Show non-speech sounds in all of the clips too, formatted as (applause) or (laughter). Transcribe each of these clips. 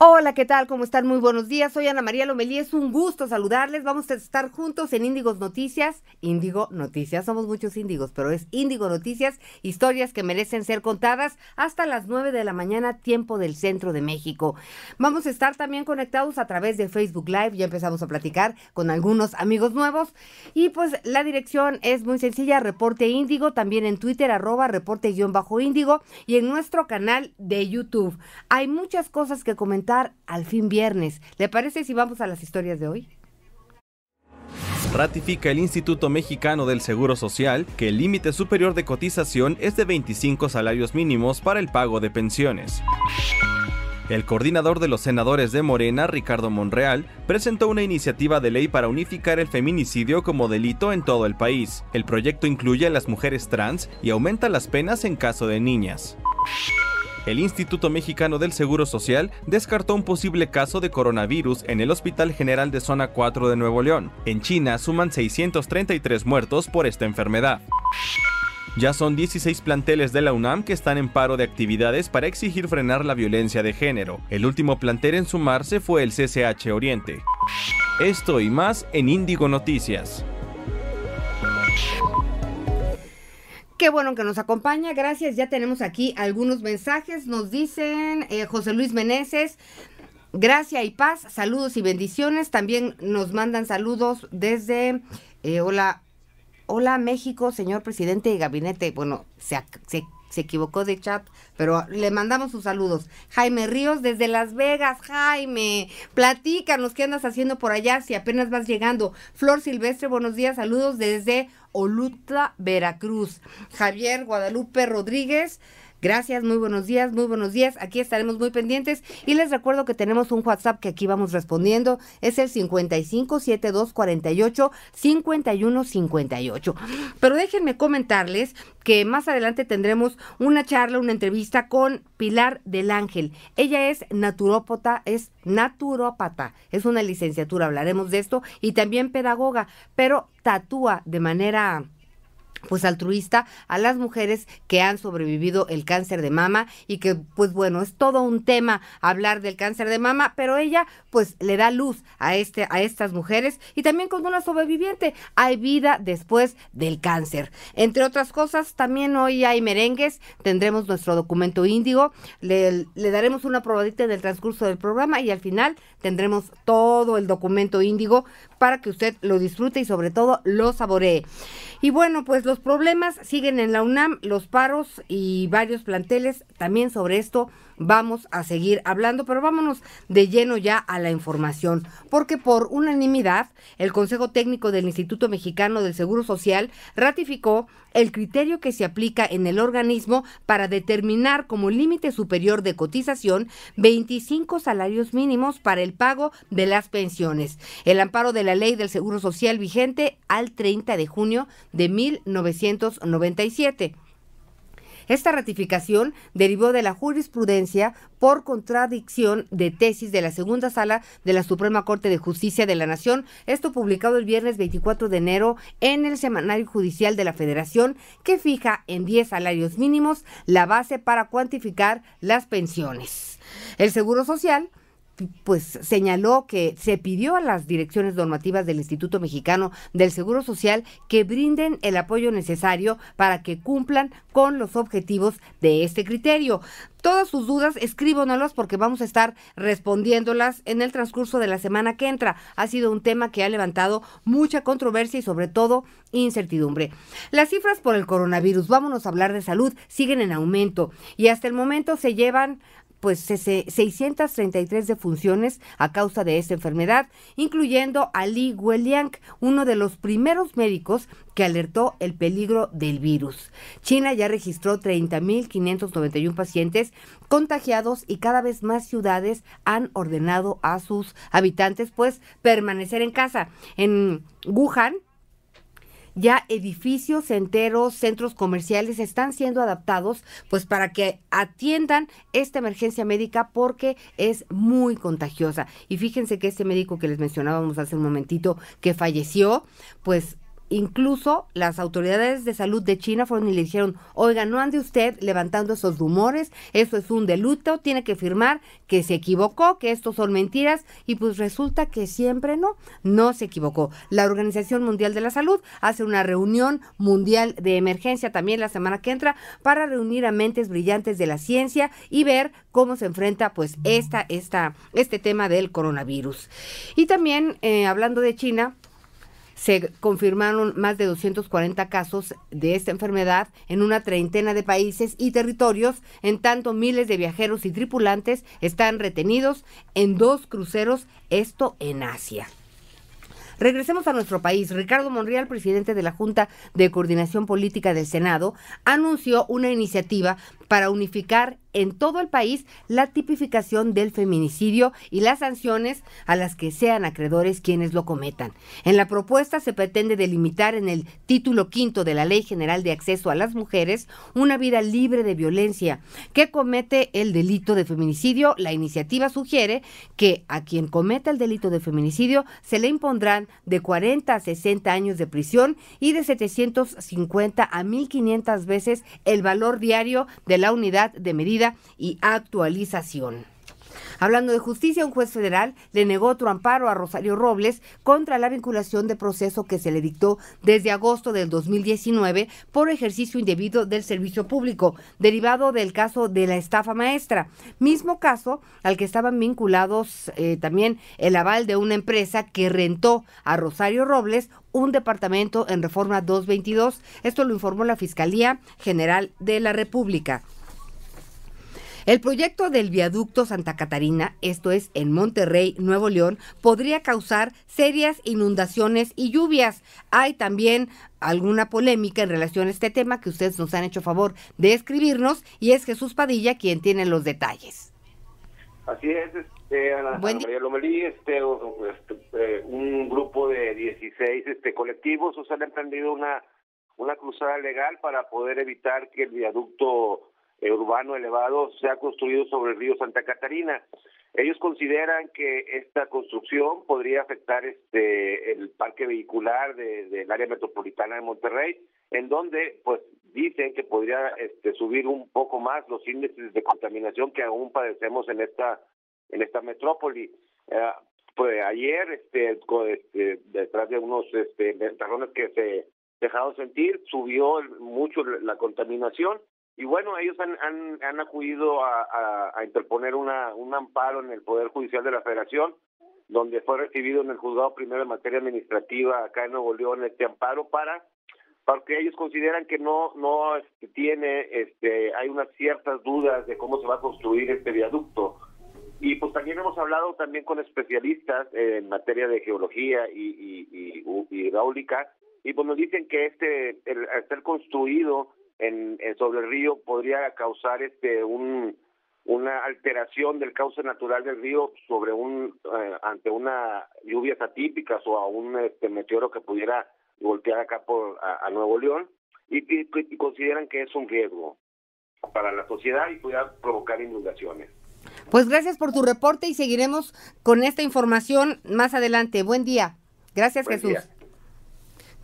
Hola, ¿qué tal? ¿Cómo están? Muy buenos días. Soy Ana María Lomelí. Es un gusto saludarles. Vamos a estar juntos en Índigos Noticias. Índigo Noticias. Somos muchos índigos, pero es Índigo Noticias. Historias que merecen ser contadas hasta las 9 de la mañana, tiempo del centro de México. Vamos a estar también conectados a través de Facebook Live. Ya empezamos a platicar con algunos amigos nuevos. Y pues la dirección es muy sencilla. Reporte Índigo. También en Twitter, arroba reporte-índigo. Y en nuestro canal de YouTube. Hay muchas cosas que comentar al fin viernes. ¿Le parece si vamos a las historias de hoy? Ratifica el Instituto Mexicano del Seguro Social que el límite superior de cotización es de 25 salarios mínimos para el pago de pensiones. El coordinador de los senadores de Morena, Ricardo Monreal, presentó una iniciativa de ley para unificar el feminicidio como delito en todo el país. El proyecto incluye a las mujeres trans y aumenta las penas en caso de niñas. El Instituto Mexicano del Seguro Social descartó un posible caso de coronavirus en el Hospital General de Zona 4 de Nuevo León. En China suman 633 muertos por esta enfermedad. Ya son 16 planteles de la UNAM que están en paro de actividades para exigir frenar la violencia de género. El último plantel en sumarse fue el CCH Oriente. Esto y más en Índigo Noticias. Qué bueno que nos acompaña, gracias. Ya tenemos aquí algunos mensajes. Nos dicen eh, José Luis Meneses, gracia y paz, saludos y bendiciones. También nos mandan saludos desde, eh, hola, hola México, señor presidente de gabinete. Bueno, se, se, se equivocó de chat, pero le mandamos sus saludos. Jaime Ríos desde Las Vegas, Jaime, platícanos qué andas haciendo por allá si apenas vas llegando. Flor Silvestre, buenos días, saludos desde Olutla, Veracruz. Javier Guadalupe Rodríguez. Gracias, muy buenos días, muy buenos días. Aquí estaremos muy pendientes y les recuerdo que tenemos un WhatsApp que aquí vamos respondiendo. Es el 55 48 51 58. Pero déjenme comentarles que más adelante tendremos una charla, una entrevista con Pilar del Ángel. Ella es naturópata, es naturópata, es una licenciatura, hablaremos de esto, y también pedagoga, pero tatúa de manera pues altruista a las mujeres que han sobrevivido el cáncer de mama y que pues bueno, es todo un tema hablar del cáncer de mama, pero ella pues le da luz a este a estas mujeres y también con una sobreviviente hay vida después del cáncer. Entre otras cosas, también hoy hay merengues, tendremos nuestro documento índigo, le, le daremos una probadita en el transcurso del programa y al final tendremos todo el documento índigo para que usted lo disfrute y sobre todo lo saboree. Y bueno, pues los problemas siguen en la UNAM, los paros y varios planteles. También sobre esto vamos a seguir hablando, pero vámonos de lleno ya a la información, porque por unanimidad el Consejo Técnico del Instituto Mexicano del Seguro Social ratificó el criterio que se aplica en el organismo para determinar como límite superior de cotización 25 salarios mínimos para el pago de las pensiones. El amparo de la ley del Seguro Social vigente al 30 de junio de 1997. Esta ratificación derivó de la jurisprudencia por contradicción de tesis de la segunda sala de la Suprema Corte de Justicia de la Nación, esto publicado el viernes 24 de enero en el Semanario Judicial de la Federación, que fija en 10 salarios mínimos la base para cuantificar las pensiones. El Seguro Social pues señaló que se pidió a las direcciones normativas del Instituto Mexicano del Seguro Social que brinden el apoyo necesario para que cumplan con los objetivos de este criterio. Todas sus dudas, escríbonalas porque vamos a estar respondiéndolas en el transcurso de la semana que entra. Ha sido un tema que ha levantado mucha controversia y sobre todo incertidumbre. Las cifras por el coronavirus, vámonos a hablar de salud, siguen en aumento y hasta el momento se llevan pues 633 defunciones a causa de esta enfermedad, incluyendo a Li Weliang, uno de los primeros médicos que alertó el peligro del virus. China ya registró 30.591 pacientes contagiados y cada vez más ciudades han ordenado a sus habitantes pues permanecer en casa. En Wuhan, ya edificios enteros, centros comerciales están siendo adaptados pues para que atiendan esta emergencia médica porque es muy contagiosa. Y fíjense que este médico que les mencionábamos hace un momentito que falleció, pues Incluso las autoridades de salud de China fueron y le dijeron, oiga, no ande usted levantando esos rumores, eso es un deluto, tiene que firmar que se equivocó, que estos son mentiras, y pues resulta que siempre no, no se equivocó. La Organización Mundial de la Salud hace una reunión mundial de emergencia también la semana que entra para reunir a mentes brillantes de la ciencia y ver cómo se enfrenta pues esta, esta, este tema del coronavirus. Y también, eh, hablando de China, se confirmaron más de 240 casos de esta enfermedad en una treintena de países y territorios, en tanto miles de viajeros y tripulantes están retenidos en dos cruceros, esto en Asia. Regresemos a nuestro país. Ricardo Monreal, presidente de la Junta de Coordinación Política del Senado, anunció una iniciativa para unificar en todo el país la tipificación del feminicidio y las sanciones a las que sean acreedores quienes lo cometan. En la propuesta se pretende delimitar en el título quinto de la Ley General de Acceso a las Mujeres una vida libre de violencia que comete el delito de feminicidio. La iniciativa sugiere que a quien cometa el delito de feminicidio se le impondrán de 40 a 60 años de prisión y de 750 a 1500 veces el valor diario de la unidad de medida y actualización. Hablando de justicia, un juez federal le negó otro amparo a Rosario Robles contra la vinculación de proceso que se le dictó desde agosto del 2019 por ejercicio indebido del servicio público, derivado del caso de la estafa maestra. Mismo caso al que estaban vinculados eh, también el aval de una empresa que rentó a Rosario Robles un departamento en Reforma 222. Esto lo informó la Fiscalía General de la República. El proyecto del viaducto Santa Catarina, esto es en Monterrey, Nuevo León, podría causar serias inundaciones y lluvias. Hay también alguna polémica en relación a este tema que ustedes nos han hecho favor de escribirnos y es Jesús Padilla quien tiene los detalles. Así es, este, Ana, María Lomelí, este, este eh, un grupo de 16 este, colectivos o han emprendido una, una cruzada legal para poder evitar que el viaducto urbano elevado se ha construido sobre el río Santa Catarina. Ellos consideran que esta construcción podría afectar este el parque vehicular del área metropolitana de Monterrey, en donde pues dicen que podría este, subir un poco más los índices de contaminación que aún padecemos en esta en esta metrópoli. Eh, pues ayer este, este, detrás de unos este que se dejaron sentir subió mucho la contaminación y bueno, ellos han, han, acudido a, interponer una, un amparo en el Poder Judicial de la Federación, donde fue recibido en el juzgado primero de materia administrativa acá en Nuevo León este amparo para porque ellos consideran que no no este, tiene este hay unas ciertas dudas de cómo se va a construir este viaducto. Y pues también hemos hablado también con especialistas en materia de geología y, y, y, hidráulica y pues nos dicen que este el, al ser construido en, sobre el río podría causar este un una alteración del cauce natural del río sobre un eh, ante una lluvias atípicas o a un este, meteoro que pudiera golpear acá por a, Nuevo León y, y, consideran que es un riesgo para la sociedad y pudiera provocar inundaciones. Pues gracias por tu reporte y seguiremos con esta información más adelante. Buen día. Gracias Jesús.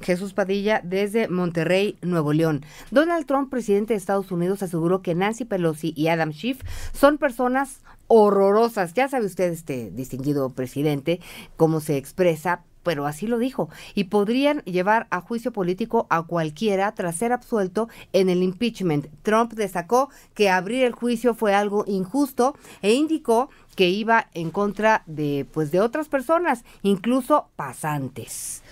Jesús Padilla desde Monterrey, Nuevo León. Donald Trump, presidente de Estados Unidos, aseguró que Nancy Pelosi y Adam Schiff son personas horrorosas. Ya sabe usted, este distinguido presidente, cómo se expresa, pero así lo dijo, y podrían llevar a juicio político a cualquiera tras ser absuelto en el impeachment. Trump destacó que abrir el juicio fue algo injusto e indicó que iba en contra de pues de otras personas, incluso pasantes.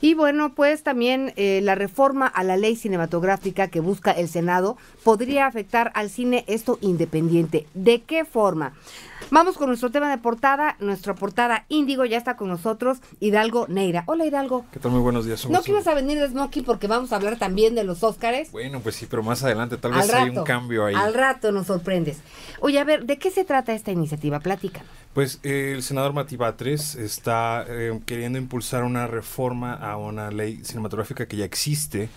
Y bueno, pues también eh, la reforma a la ley cinematográfica que busca el Senado podría afectar al cine esto independiente. ¿De qué forma? Vamos con nuestro tema de portada. Nuestra portada Índigo ya está con nosotros, Hidalgo Neira. Hola Hidalgo. ¿Qué tal? Muy buenos días. No que ibas a venir de Smokey porque vamos a hablar también de los Óscares. Bueno, pues sí, pero más adelante tal vez hay un cambio ahí. Al rato nos sorprendes. Oye, a ver, ¿de qué se trata esta iniciativa? Plática. Pues eh, el senador Mati Batres está eh, queriendo impulsar una reforma a una ley cinematográfica que ya existe.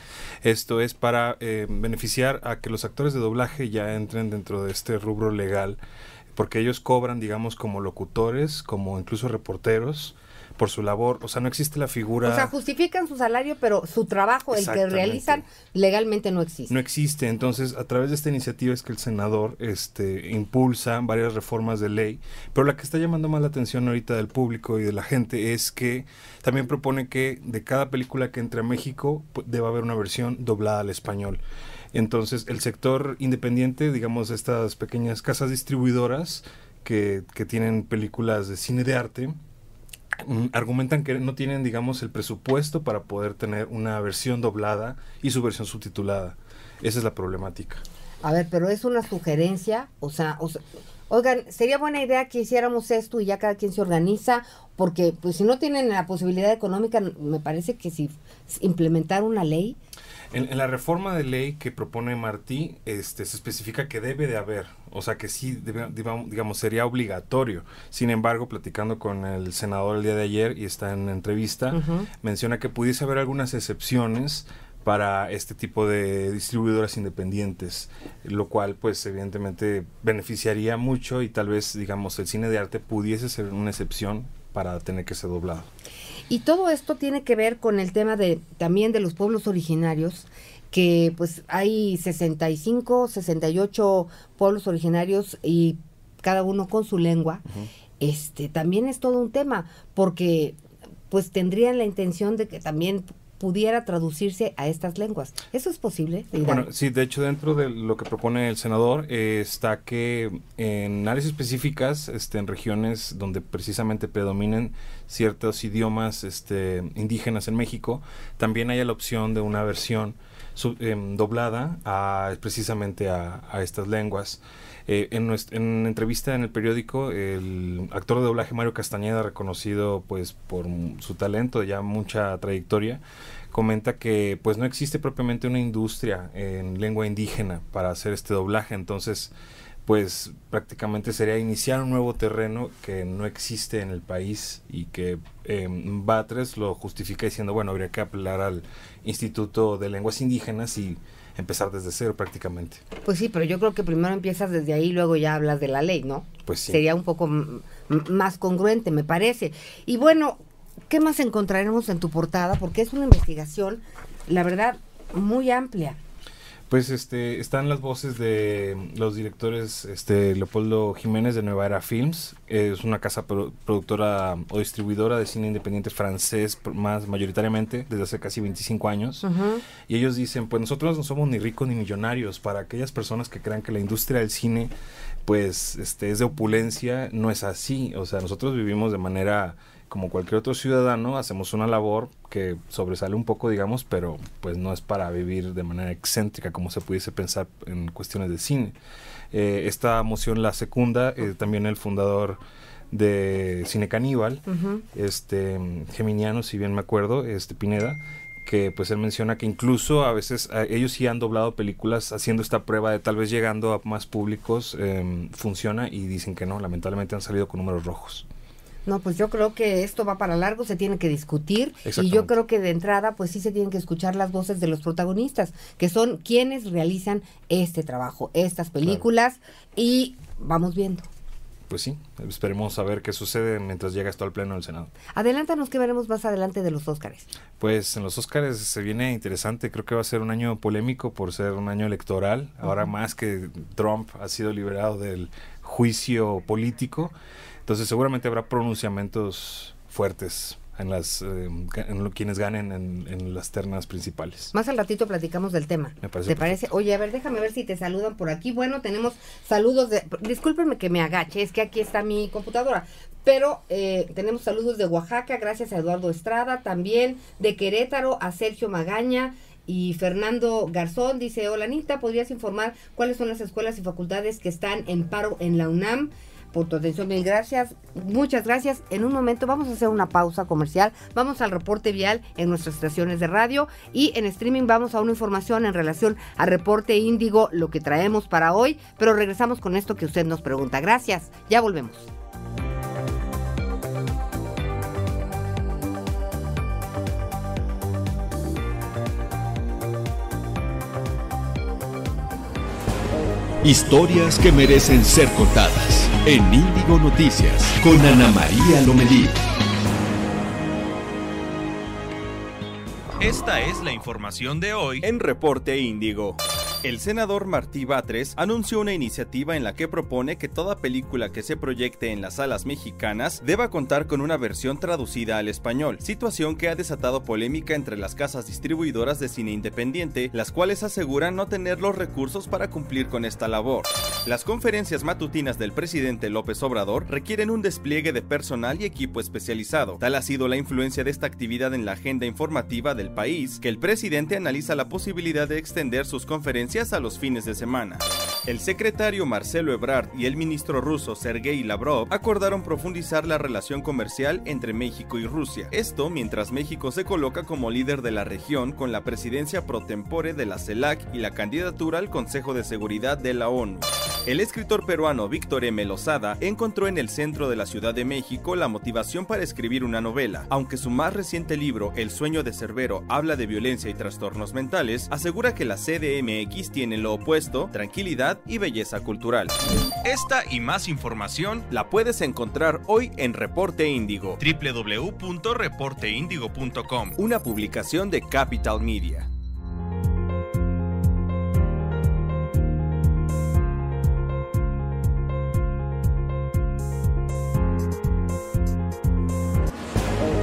Esto es para eh, beneficiar a que los actores de doblaje ya entren dentro de este rubro legal, porque ellos cobran, digamos, como locutores, como incluso reporteros, por su labor. O sea, no existe la figura. O sea, justifican su salario, pero su trabajo, el que realizan, legalmente no existe. No existe. Entonces, a través de esta iniciativa es que el senador este, impulsa varias reformas de ley. Pero la que está llamando más la atención ahorita del público y de la gente es que también propone que de cada película que entre a México deba haber una versión doblada al español. Entonces, el sector independiente, digamos, estas pequeñas casas distribuidoras que, que tienen películas de cine de arte, Mm, argumentan que no tienen, digamos, el presupuesto para poder tener una versión doblada y su versión subtitulada. Esa es la problemática. A ver, pero es una sugerencia, o sea, oigan, sería buena idea que hiciéramos esto y ya cada quien se organiza, porque pues si no tienen la posibilidad económica, me parece que si implementar una ley, en, la reforma de ley que propone Martí, este, se especifica que debe de haber, o sea que sí, digamos, sería obligatorio. Sin embargo, platicando con el senador el día de ayer y está en entrevista, menciona que pudiese haber algunas excepciones para este tipo de distribuidoras independientes, lo cual pues evidentemente beneficiaría mucho y tal vez digamos el cine de arte pudiese ser una excepción para tener que ser doblado. Y todo esto tiene que ver con el tema de también de los pueblos originarios, que pues hay 65, 68 pueblos originarios y cada uno con su lengua. Este también es todo un tema porque pues tendrían la intención de que también pudiera traducirse a estas lenguas. ¿Eso es posible? Bueno, sí, de hecho dentro de lo que propone el senador eh, está que en áreas específicas, este, en regiones donde precisamente predominen ciertos idiomas este, indígenas en México, también haya la opción de una versión em, doblada a, precisamente a, estas lenguas. Eh, en, en entrevista en el periódico, el actor de doblaje Mario Castañeda, reconocido pues por su talento, ya mucha trayectoria, comenta que pues no existe propiamente una industria en lengua indígena para hacer este doblaje, entonces pues prácticamente sería iniciar un nuevo terreno que no existe en el país y que eh, Batres lo justifica diciendo, bueno, habría que apelar al Instituto de Lenguas Indígenas y empezar desde cero prácticamente. Pues sí, pero yo creo que primero empiezas desde ahí y luego ya hablas de la ley, ¿no? Pues sí. Sería un poco más congruente, me parece. Y bueno, ¿Qué más encontraremos en tu portada? Porque es una investigación, la verdad, muy amplia. Pues este están las voces de los directores este Leopoldo Jiménez de Nueva Era Films, es una casa productora o distribuidora de cine independiente francés más mayoritariamente desde hace casi 25 años. Y ellos dicen, pues nosotros no somos ni ricos ni millonarios, para aquellas personas que crean que la industria del cine pues este es de opulencia, no es así, o sea, nosotros vivimos de manera como cualquier otro ciudadano, hacemos una labor que sobresale un poco, digamos, pero pues no es para vivir de manera excéntrica como se pudiese pensar en cuestiones de cine. Eh, esta moción la secunda eh, también el fundador de Cine Caníbal, este Geminiano, si bien me acuerdo, este Pineda, que pues él menciona que incluso a veces ellos sí han doblado películas haciendo esta prueba de tal vez llegando a más públicos em, funciona y dicen que no, lamentablemente han salido con números rojos. No, pues yo creo que esto va para largo, se tiene que discutir y yo creo que de entrada pues sí se tienen que escuchar las voces de los protagonistas, que son quienes realizan este trabajo, estas películas y vamos viendo. Pues sí, esperemos a ver qué sucede mientras llega esto al pleno del Senado. Adelántanos qué veremos más adelante de los Óscares. Pues en los Óscares se viene interesante, creo que va a ser un año polémico por ser un año electoral, ahora más que Trump ha sido liberado del juicio político. Entonces seguramente habrá pronunciamientos fuertes en las en quienes ganen en, las ternas principales. Más al ratito platicamos del tema. Me parece ¿Te parece? Oye, a ver, déjame ver si te saludan por aquí. Bueno, tenemos saludos de... Discúlpenme que me agache, es que aquí está mi computadora. Pero eh, tenemos saludos de Oaxaca, gracias a Eduardo Estrada, también de Querétaro a Sergio Magaña, y Fernando Garzón dice, hola Anita, ¿podrías informar cuáles son las escuelas y facultades que están en paro en la UNAM? Por tu atención. Mil gracias. Muchas gracias. En un momento vamos a hacer una pausa comercial. Vamos al reporte vial en nuestras estaciones de radio y en streaming vamos a una información en relación al reporte índigo, lo que traemos para hoy. Pero regresamos con esto que usted nos pregunta. Gracias. Ya volvemos. Historias que merecen ser contadas en Índigo Noticias con Ana María Lomelí. Esta es la información de hoy en Reporte Índigo. El senador Martí Batres anunció una iniciativa en la que propone que toda película que se proyecte en las salas mexicanas deba contar con una versión traducida al español, situación que ha desatado polémica entre las casas distribuidoras de cine independiente, las cuales aseguran no tener los recursos para cumplir con esta labor. Las conferencias matutinas del presidente López Obrador requieren un despliegue de personal y equipo especializado. Tal ha sido la influencia de esta actividad en la agenda informativa del país, que el presidente analiza la posibilidad de extender sus conferencias a los fines de semana. El secretario Marcelo Ebrard y el ministro ruso Sergei Lavrov acordaron profundizar la relación comercial entre México y Rusia. Esto mientras México se coloca como líder de la región con la presidencia pro tempore de la CELAC y la candidatura al Consejo de Seguridad de la ONU. El escritor peruano Víctor M. Lozada encontró en el centro de la Ciudad de México la motivación para escribir una novela. Aunque su más reciente libro, El sueño de Cerbero, habla de violencia y trastornos mentales, asegura que la CDMX tiene lo opuesto, tranquilidad y belleza cultural. Esta y más información la puedes encontrar hoy en Reporte Índigo, www.reporteindigo.com, una publicación de Capital Media.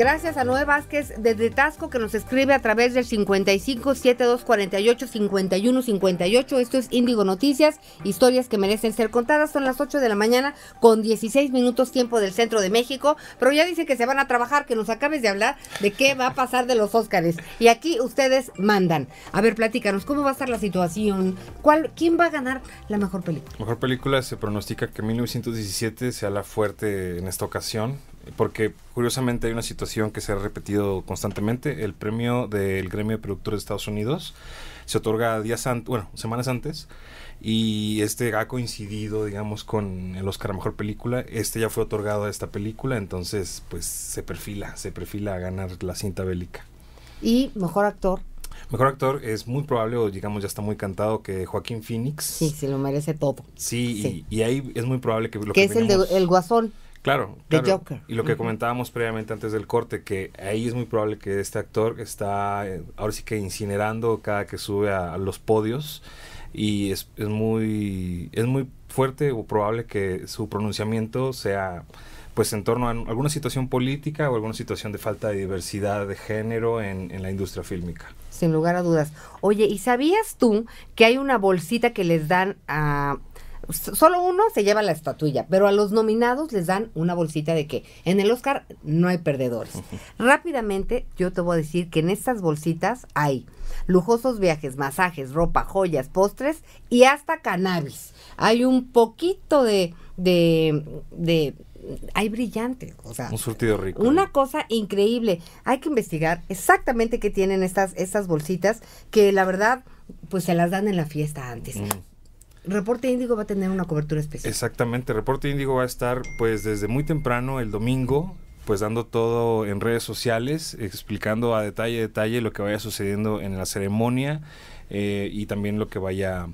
Gracias a Noé Vázquez desde Tasco que nos escribe a través del 55 7248 51 58. Esto es Índigo Noticias, historias que merecen ser contadas. Son las 8 de la mañana con 16 minutos tiempo del centro de México. Pero ya dice que se van a trabajar, que nos acabes de hablar de qué va a pasar de los Óscares. Y aquí ustedes mandan. A ver, platícanos, ¿cómo va a estar la situación? ¿Cuál, ¿Quién va a ganar la mejor película? Mejor película se pronostica que 1917 sea la fuerte en esta ocasión porque curiosamente hay una situación que se ha repetido constantemente. El premio del Gremio de Productores de Estados Unidos se otorga días antes, bueno, semanas antes, y este ha coincidido, digamos, con el Oscar a Mejor Película. Este ya fue otorgado a esta película, entonces, pues se perfila, se perfila a ganar la cinta bélica. ¿Y Mejor Actor? Mejor actor es muy probable, o digamos ya está muy cantado, que Joaquín Phoenix. Sí, se lo merece todo. Sí, Y, ahí es muy probable que lo que, es el, de, el Guasón. Claro, claro. Y lo que comentábamos previamente antes del corte, que ahí es muy probable que este actor está eh, ahora sí que incinerando cada que sube a, los podios y es, es, muy es muy fuerte o probable que su pronunciamiento sea pues en torno a alguna situación política o alguna situación de falta de diversidad de género en, en la industria fílmica. Sin lugar a dudas. Oye, ¿y sabías tú que hay una bolsita que les dan a solo uno se lleva la estatuilla, pero a los nominados les dan una bolsita de que en el Oscar no hay perdedores. (laughs) Rápidamente, yo te voy a decir que en estas bolsitas hay lujosos viajes, masajes, ropa, joyas, postres y hasta cannabis. Hay un poquito de, de, de hay brillante, o sea, un surtido rico. Una cosa increíble. Hay que investigar exactamente qué tienen estas estas bolsitas que la verdad pues se las dan en la fiesta antes. Mm. Reporte Índigo va a tener una cobertura especial. Exactamente, Reporte Índigo va a estar pues desde muy temprano el domingo, pues dando todo en redes sociales, explicando a detalle detalle lo que vaya sucediendo en la ceremonia eh, y también lo que vaya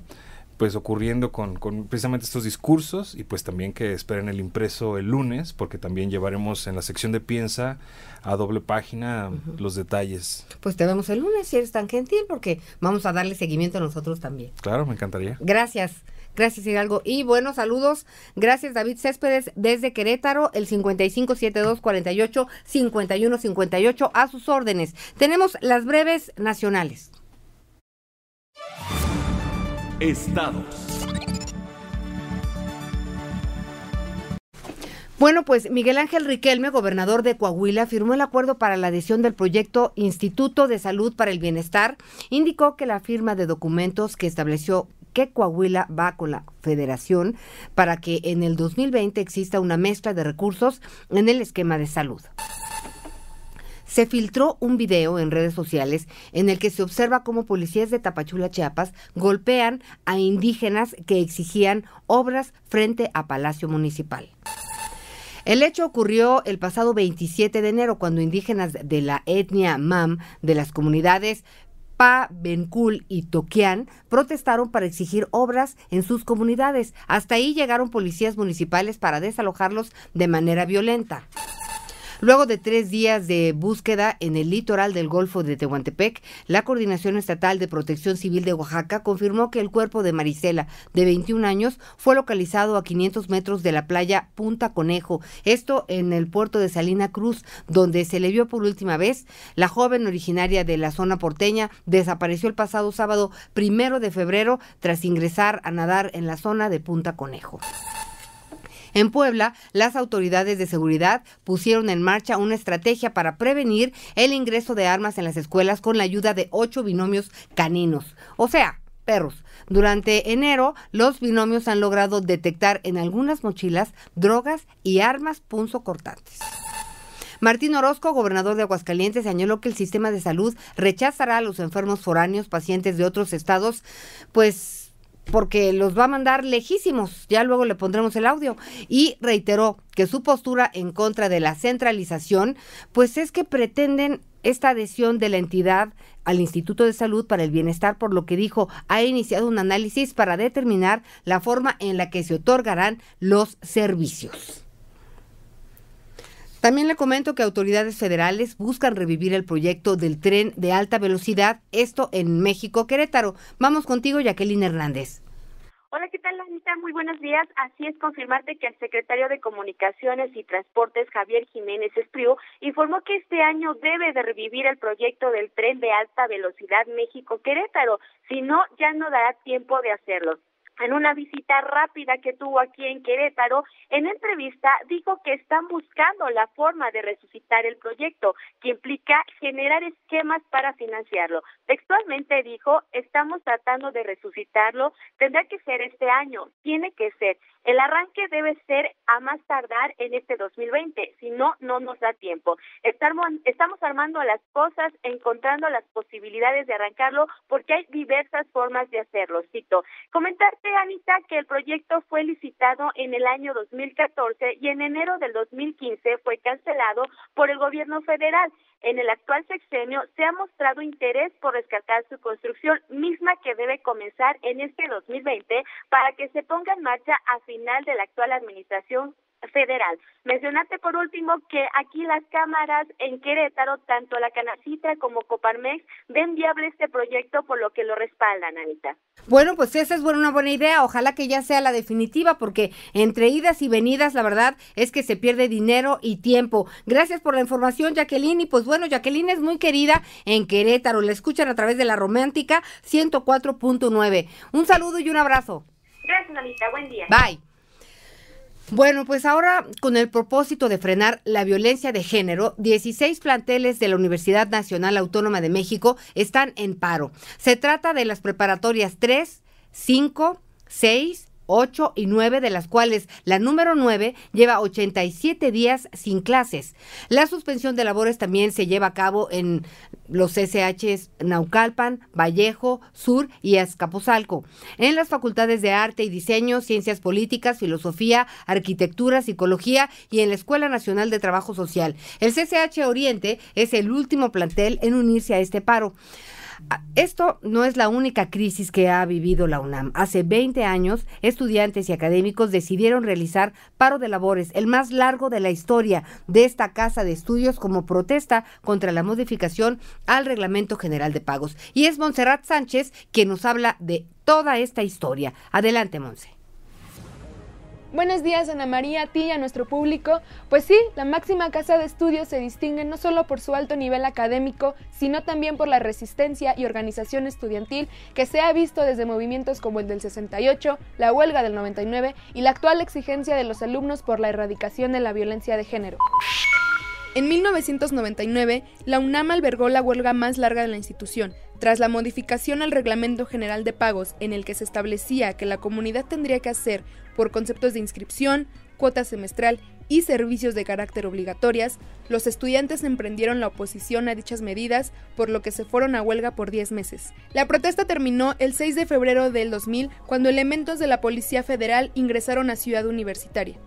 pues ocurriendo con, con, precisamente estos discursos y pues también que esperen el impreso el lunes porque también llevaremos en la sección de piensa a doble página los detalles. Pues te vemos el lunes si eres tan gentil porque vamos a darle seguimiento a nosotros también. Claro, me encantaría. Gracias. Gracias, Hidalgo. Y buenos saludos. Gracias, David Céspedes, desde Querétaro, el 557248-5158, a sus órdenes. Tenemos las breves nacionales. Estados. Bueno, pues Miguel Ángel Riquelme, gobernador de Coahuila, firmó el acuerdo para la adhesión del proyecto Instituto de Salud para el Bienestar. Indicó que la firma de documentos que estableció que Coahuila va con la federación para que en el 2020 exista una mezcla de recursos en el esquema de salud se filtró un video en redes sociales en el que se observa cómo policías de Tapachula, Chiapas, golpean a indígenas que exigían obras frente a Palacio Municipal. El hecho ocurrió el pasado 27 de enero cuando indígenas de la etnia MAM de las comunidades Pa, Bencul y Toquián protestaron para exigir obras en sus comunidades. Hasta ahí llegaron policías municipales para desalojarlos de manera violenta. Luego de tres días de búsqueda en el litoral del Golfo de Tehuantepec, la Coordinación Estatal de Protección Civil de Oaxaca confirmó que el cuerpo de Marisela, de 21 años, fue localizado a 500 metros de la playa Punta Conejo, esto en el puerto de Salina Cruz, donde se le vio por última vez. La joven originaria de la zona porteña desapareció el pasado sábado primero de febrero tras ingresar a nadar en la zona de Punta Conejo. En Puebla, las autoridades de seguridad pusieron en marcha una estrategia para prevenir el ingreso de armas en las escuelas con la ayuda de ocho binomios caninos, o sea, perros. Durante enero, los binomios han logrado detectar en algunas mochilas drogas y armas punzocortantes. Martín Orozco, gobernador de Aguascalientes, señaló que el sistema de salud rechazará a los enfermos foráneos, pacientes de otros estados, pues porque los va a mandar lejísimos, ya luego le pondremos el audio, y reiteró que su postura en contra de la centralización, pues es que pretenden esta adhesión de la entidad al Instituto de Salud para el Bienestar, por lo que dijo, ha iniciado un análisis para determinar la forma en la que se otorgarán los servicios. También le comento que autoridades federales buscan revivir el proyecto del tren de alta velocidad, esto en México, Querétaro. Vamos contigo, Jacqueline Hernández. Hola, ¿qué tal, Anita? Muy buenos días. Así es, confirmarte que el secretario de Comunicaciones y Transportes, Javier Jiménez Espriu, informó que este año debe de revivir el proyecto del tren de alta velocidad México-Querétaro. Si no, ya no dará tiempo de hacerlo en una visita rápida que tuvo aquí en Querétaro, en entrevista dijo que están buscando la forma de resucitar el proyecto, que implica generar esquemas para financiarlo. Textualmente dijo, estamos tratando de resucitarlo, tendrá que ser este año, tiene que ser. El arranque debe ser a más tardar en este 2020, si no, no nos da tiempo. Estamos armando las cosas, encontrando las posibilidades de arrancarlo, porque hay diversas formas de hacerlo. Cito, comentarte, Anita, que el proyecto fue licitado en el año 2014 y en enero del 2015 fue cancelado por el gobierno federal. En el actual sexenio se ha mostrado interés por rescatar su construcción, misma que debe comenzar en este 2020 para que se ponga en marcha a final de la actual administración federal. Mencionaste por último que aquí las cámaras en Querétaro, tanto la Canacita como Coparmex, ven viable este proyecto por lo que lo respaldan, Anita. Bueno, pues esa es una buena idea. Ojalá que ya sea la definitiva, porque entre idas y venidas, la verdad es que se pierde dinero y tiempo. Gracias por la información, Jacqueline. Y pues bueno, Jacqueline es muy querida en Querétaro. La escuchan a través de la Romántica 104.9. Un saludo y un abrazo. Gracias, Anita. Buen día. Bye. Bueno, pues ahora con el propósito de frenar la violencia de género, 16 planteles de la Universidad Nacional Autónoma de México están en paro. Se trata de las preparatorias 3, 5, 6, 8 y 9, de las cuales la número 9 lleva 87 días sin clases. La suspensión de labores también se lleva a cabo en los SHs Naucalpan, Vallejo, Sur y Azcapotzalco. En las facultades de Arte y Diseño, Ciencias Políticas, Filosofía, Arquitectura, Psicología y en la Escuela Nacional de Trabajo Social. El CCH Oriente es el último plantel en unirse a este paro. Esto no es la única crisis que ha vivido la UNAM. Hace 20 años, estudiantes y académicos decidieron realizar paro de labores, el más largo de la historia de esta casa de estudios como protesta contra la modificación al Reglamento General de Pagos. Y es Montserrat Sánchez quien nos habla de toda esta historia. Adelante, Monse. Buenos días, Ana María, a ti y a nuestro público. Pues sí, la máxima casa de estudios se distingue no solo por su alto nivel académico, sino también por la resistencia y organización estudiantil que se ha visto desde movimientos como el del 68, la huelga del 99 y la actual exigencia de los alumnos por la erradicación de la violencia de género. En 1999, la UNAM albergó la huelga más larga de la institución, tras la modificación al Reglamento General de Pagos en el que se establecía que la comunidad tendría que hacer por conceptos de inscripción, cuota semestral y servicios de carácter obligatorias, los estudiantes emprendieron la oposición a dichas medidas, por lo que se fueron a huelga por 10 meses. La protesta terminó el 6 de febrero del 2000, cuando elementos de la Policía Federal ingresaron a Ciudad Universitaria.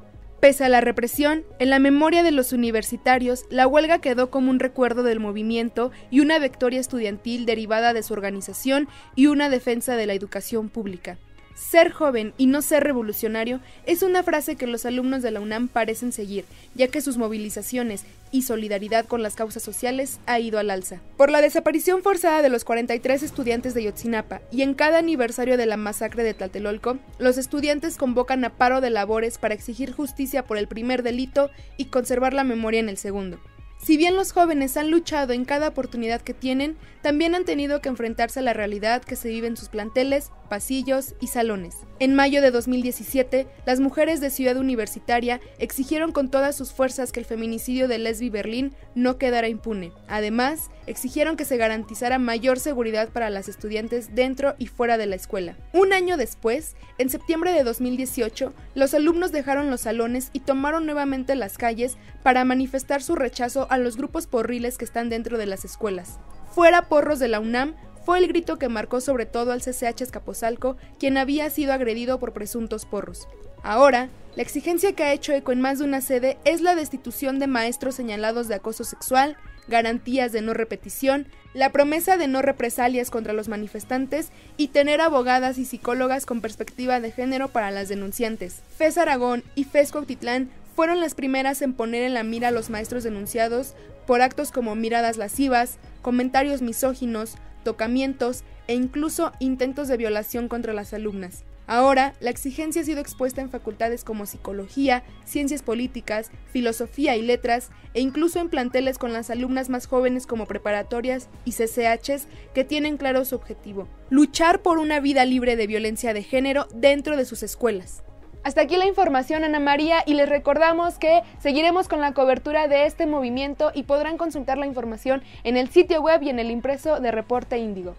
Pese a la represión, en la memoria de los universitarios, la huelga quedó como un recuerdo del movimiento y una victoria estudiantil derivada de su organización y una defensa de la educación pública. Ser joven y no ser revolucionario es una frase que los alumnos de la UNAM parecen seguir, ya que sus movilizaciones y solidaridad con las causas sociales ha ido al alza. Por la desaparición forzada de los 43 estudiantes de Yotzinapa y en cada aniversario de la masacre de Tlatelolco, los estudiantes convocan a paro de labores para exigir justicia por el primer delito y conservar la memoria en el segundo. Si bien los jóvenes han luchado en cada oportunidad que tienen, también han tenido que enfrentarse a la realidad que se vive en sus planteles, pasillos y salones. En mayo de 2017, las mujeres de Ciudad Universitaria exigieron con todas sus fuerzas que el feminicidio de Lesbi Berlín no quedara impune. Además, exigieron que se garantizara mayor seguridad para las estudiantes dentro y fuera de la escuela. Un año después, en septiembre de 2018, los alumnos dejaron los salones y tomaron nuevamente las calles para manifestar su rechazo a los grupos porriles que están dentro de las escuelas. Fuera porros de la UNAM fue el grito que marcó sobre todo al CCH Escapozalco, quien había sido agredido por presuntos porros. Ahora, la exigencia que ha hecho eco en más de una sede es la destitución de maestros señalados de acoso sexual, garantías de no repetición, la promesa de no represalias contra los manifestantes y tener abogadas y psicólogas con perspectiva de género para las denunciantes. FES Aragón y FES Cuautitlán fueron las primeras en poner en la mira a los maestros denunciados por actos como miradas lascivas, comentarios misóginos, tocamientos e incluso intentos de violación contra las alumnas. Ahora, la exigencia ha sido expuesta en facultades como psicología, ciencias políticas, filosofía y letras, e incluso en planteles con las alumnas más jóvenes como preparatorias y CCHs que tienen claro su objetivo, luchar por una vida libre de violencia de género dentro de sus escuelas. Hasta aquí la información, Ana María, y les recordamos que seguiremos con la cobertura de este movimiento y podrán consultar la información en el sitio web y en el impreso de Reporte Índigo.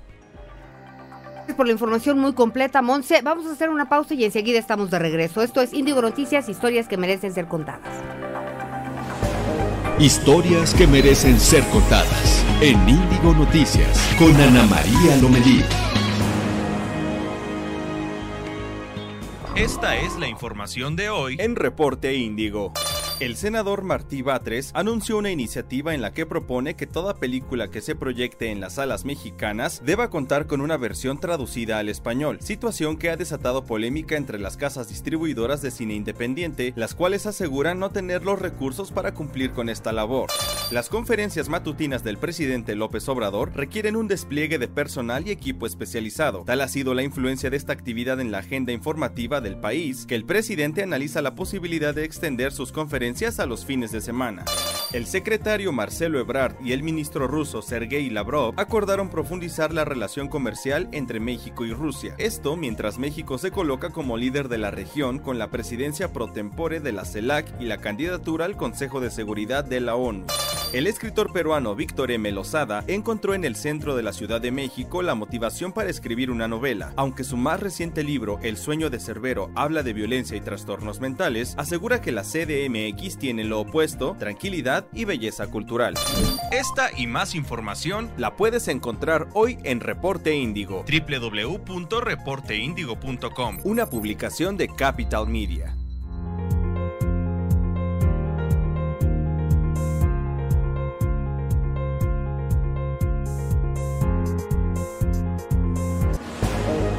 Gracias por la información muy completa, Monse. Vamos a hacer una pausa y enseguida estamos de regreso. Esto es Índigo Noticias, historias que merecen ser contadas. Historias que merecen ser contadas en Índigo Noticias con Ana María Lomelí. Esta es la información de hoy en Reporte Índigo. El senador Martí Batres anunció una iniciativa en la que propone que toda película que se proyecte en las salas mexicanas deba contar con una versión traducida al español, situación que ha desatado polémica entre las casas distribuidoras de cine independiente, las cuales aseguran no tener los recursos para cumplir con esta labor. Las conferencias matutinas del presidente López Obrador requieren un despliegue de personal y equipo especializado. Tal ha sido la influencia de esta actividad en la agenda informativa del país, que el presidente analiza la posibilidad de extender sus conferencias a los fines de semana. El secretario Marcelo Ebrard y el ministro ruso Sergei Lavrov acordaron profundizar la relación comercial entre México y Rusia. Esto mientras México se coloca como líder de la región con la presidencia pro tempore de la CELAC y la candidatura al Consejo de Seguridad de la ONU. El escritor peruano Víctor M. Lozada encontró en el centro de la Ciudad de México la motivación para escribir una novela. Aunque su más reciente libro, El sueño de Cerbero, habla de violencia y trastornos mentales, asegura que la CDMX tiene lo opuesto, tranquilidad y belleza cultural. Esta y más información la puedes encontrar hoy en Reporte Índigo, www.reporteindigo.com, una publicación de Capital Media.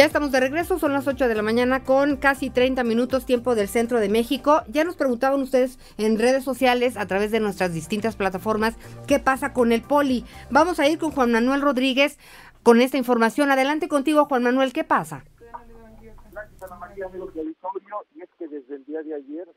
Ya estamos de regreso, son las 8 de la mañana con casi 30 minutos tiempo del centro de México. Ya nos preguntaban ustedes en redes sociales a través de nuestras distintas plataformas qué pasa con el poli. Vamos a ir con Juan Manuel Rodríguez con esta información. Adelante contigo, Juan Manuel, ¿qué pasa? Gracias, Ana María, amigos del auditorio. Y es que desde el día de ayer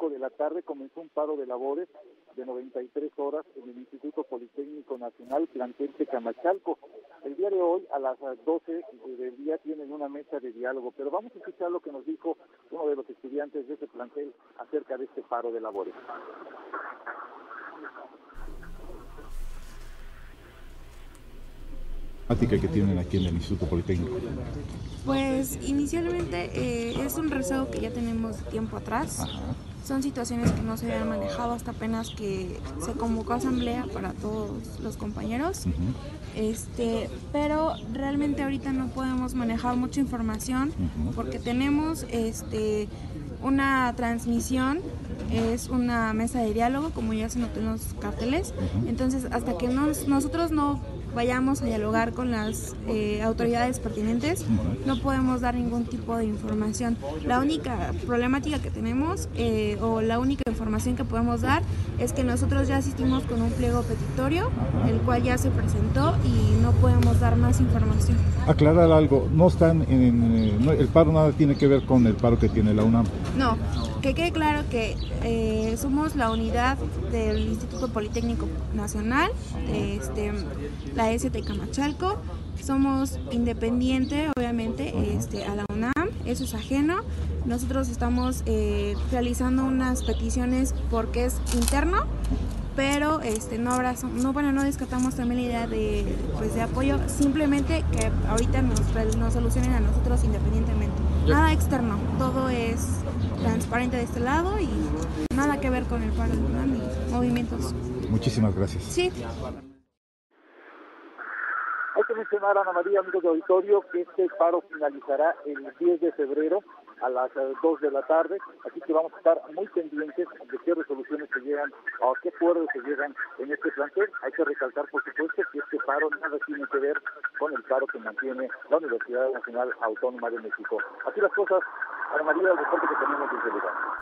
5 de la tarde comenzó un paro de labores de 93 horas en el Instituto Politécnico Nacional plantel Camachalco. El día de hoy a las 12 del día tienen una mesa de diálogo, pero vamos a escuchar lo que nos dijo uno de los estudiantes de ese plantel acerca de este paro de labores. que tienen aquí en el Instituto Politécnico? Pues inicialmente eh, es un rezago que ya tenemos tiempo atrás. Son situaciones que no se habían manejado hasta apenas que se convocó asamblea para todos los compañeros. Este, pero realmente ahorita no podemos manejar mucha información porque tenemos este una transmisión es una mesa de diálogo, como ya se notó en los carteles. Entonces, hasta que nosotros no vayamos a dialogar con las eh, autoridades pertinentes, no podemos dar ningún tipo de información. La única problemática que tenemos eh, o la única información que podemos dar es que nosotros ya asistimos con un pliego petitorio, el cual ya se presentó y no podemos dar más información. Aclarar algo, no están en, eh, el paro nada tiene que ver con el paro que tiene la UNAM. No, que quede claro que somos la unidad del Instituto Politécnico Nacional, este, la ST Camachalco. Somos independiente, obviamente, este, a la UNAM, eso es ajeno. Nosotros estamos eh, realizando unas peticiones porque es interno, pero este, no, habrá, no, bueno, no descartamos también la idea de, pues, de apoyo, simplemente que ahorita nos, nos solucionen a nosotros independientemente. Nada externo, todo es transparente de este lado y nada que ver con el paro de UNAM y movimientos. Muchísimas gracias. Sí. Hay que mencionar, Ana María, amigos de auditorio, que este paro finalizará el 10 de febrero a las 2 eh, de la tarde, así que vamos a estar muy pendientes de qué resoluciones se llegan o qué acuerdos se llegan en este plantel. Hay que recalcar, por supuesto, que este paro nada tiene que ver con el paro que mantiene la Universidad Nacional Autónoma de México. Así las cosas,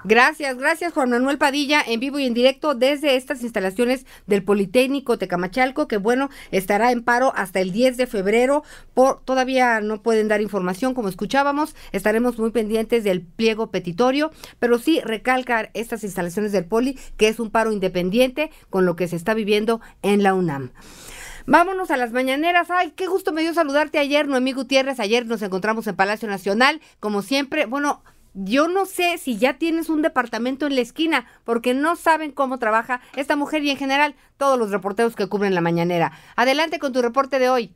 Gracias, gracias Juan Manuel Padilla, en vivo y en directo desde estas instalaciones del Politécnico Tecamachalco, que bueno, estará en paro hasta el 10 de febrero. Por, todavía no pueden dar información, como escuchábamos, estaremos muy pendientes del pliego petitorio, pero sí recalcar estas instalaciones del Poli, que es un paro independiente con lo que se está viviendo en la UNAM. Vámonos a las mañaneras. Ay, qué gusto me dio saludarte ayer, Noemí Gutiérrez. Ayer nos encontramos en Palacio Nacional, como siempre. Bueno, yo no sé si ya tienes un departamento en la esquina, porque no saben cómo trabaja esta mujer y en general todos los reporteros que cubren la mañanera. Adelante con tu reporte de hoy.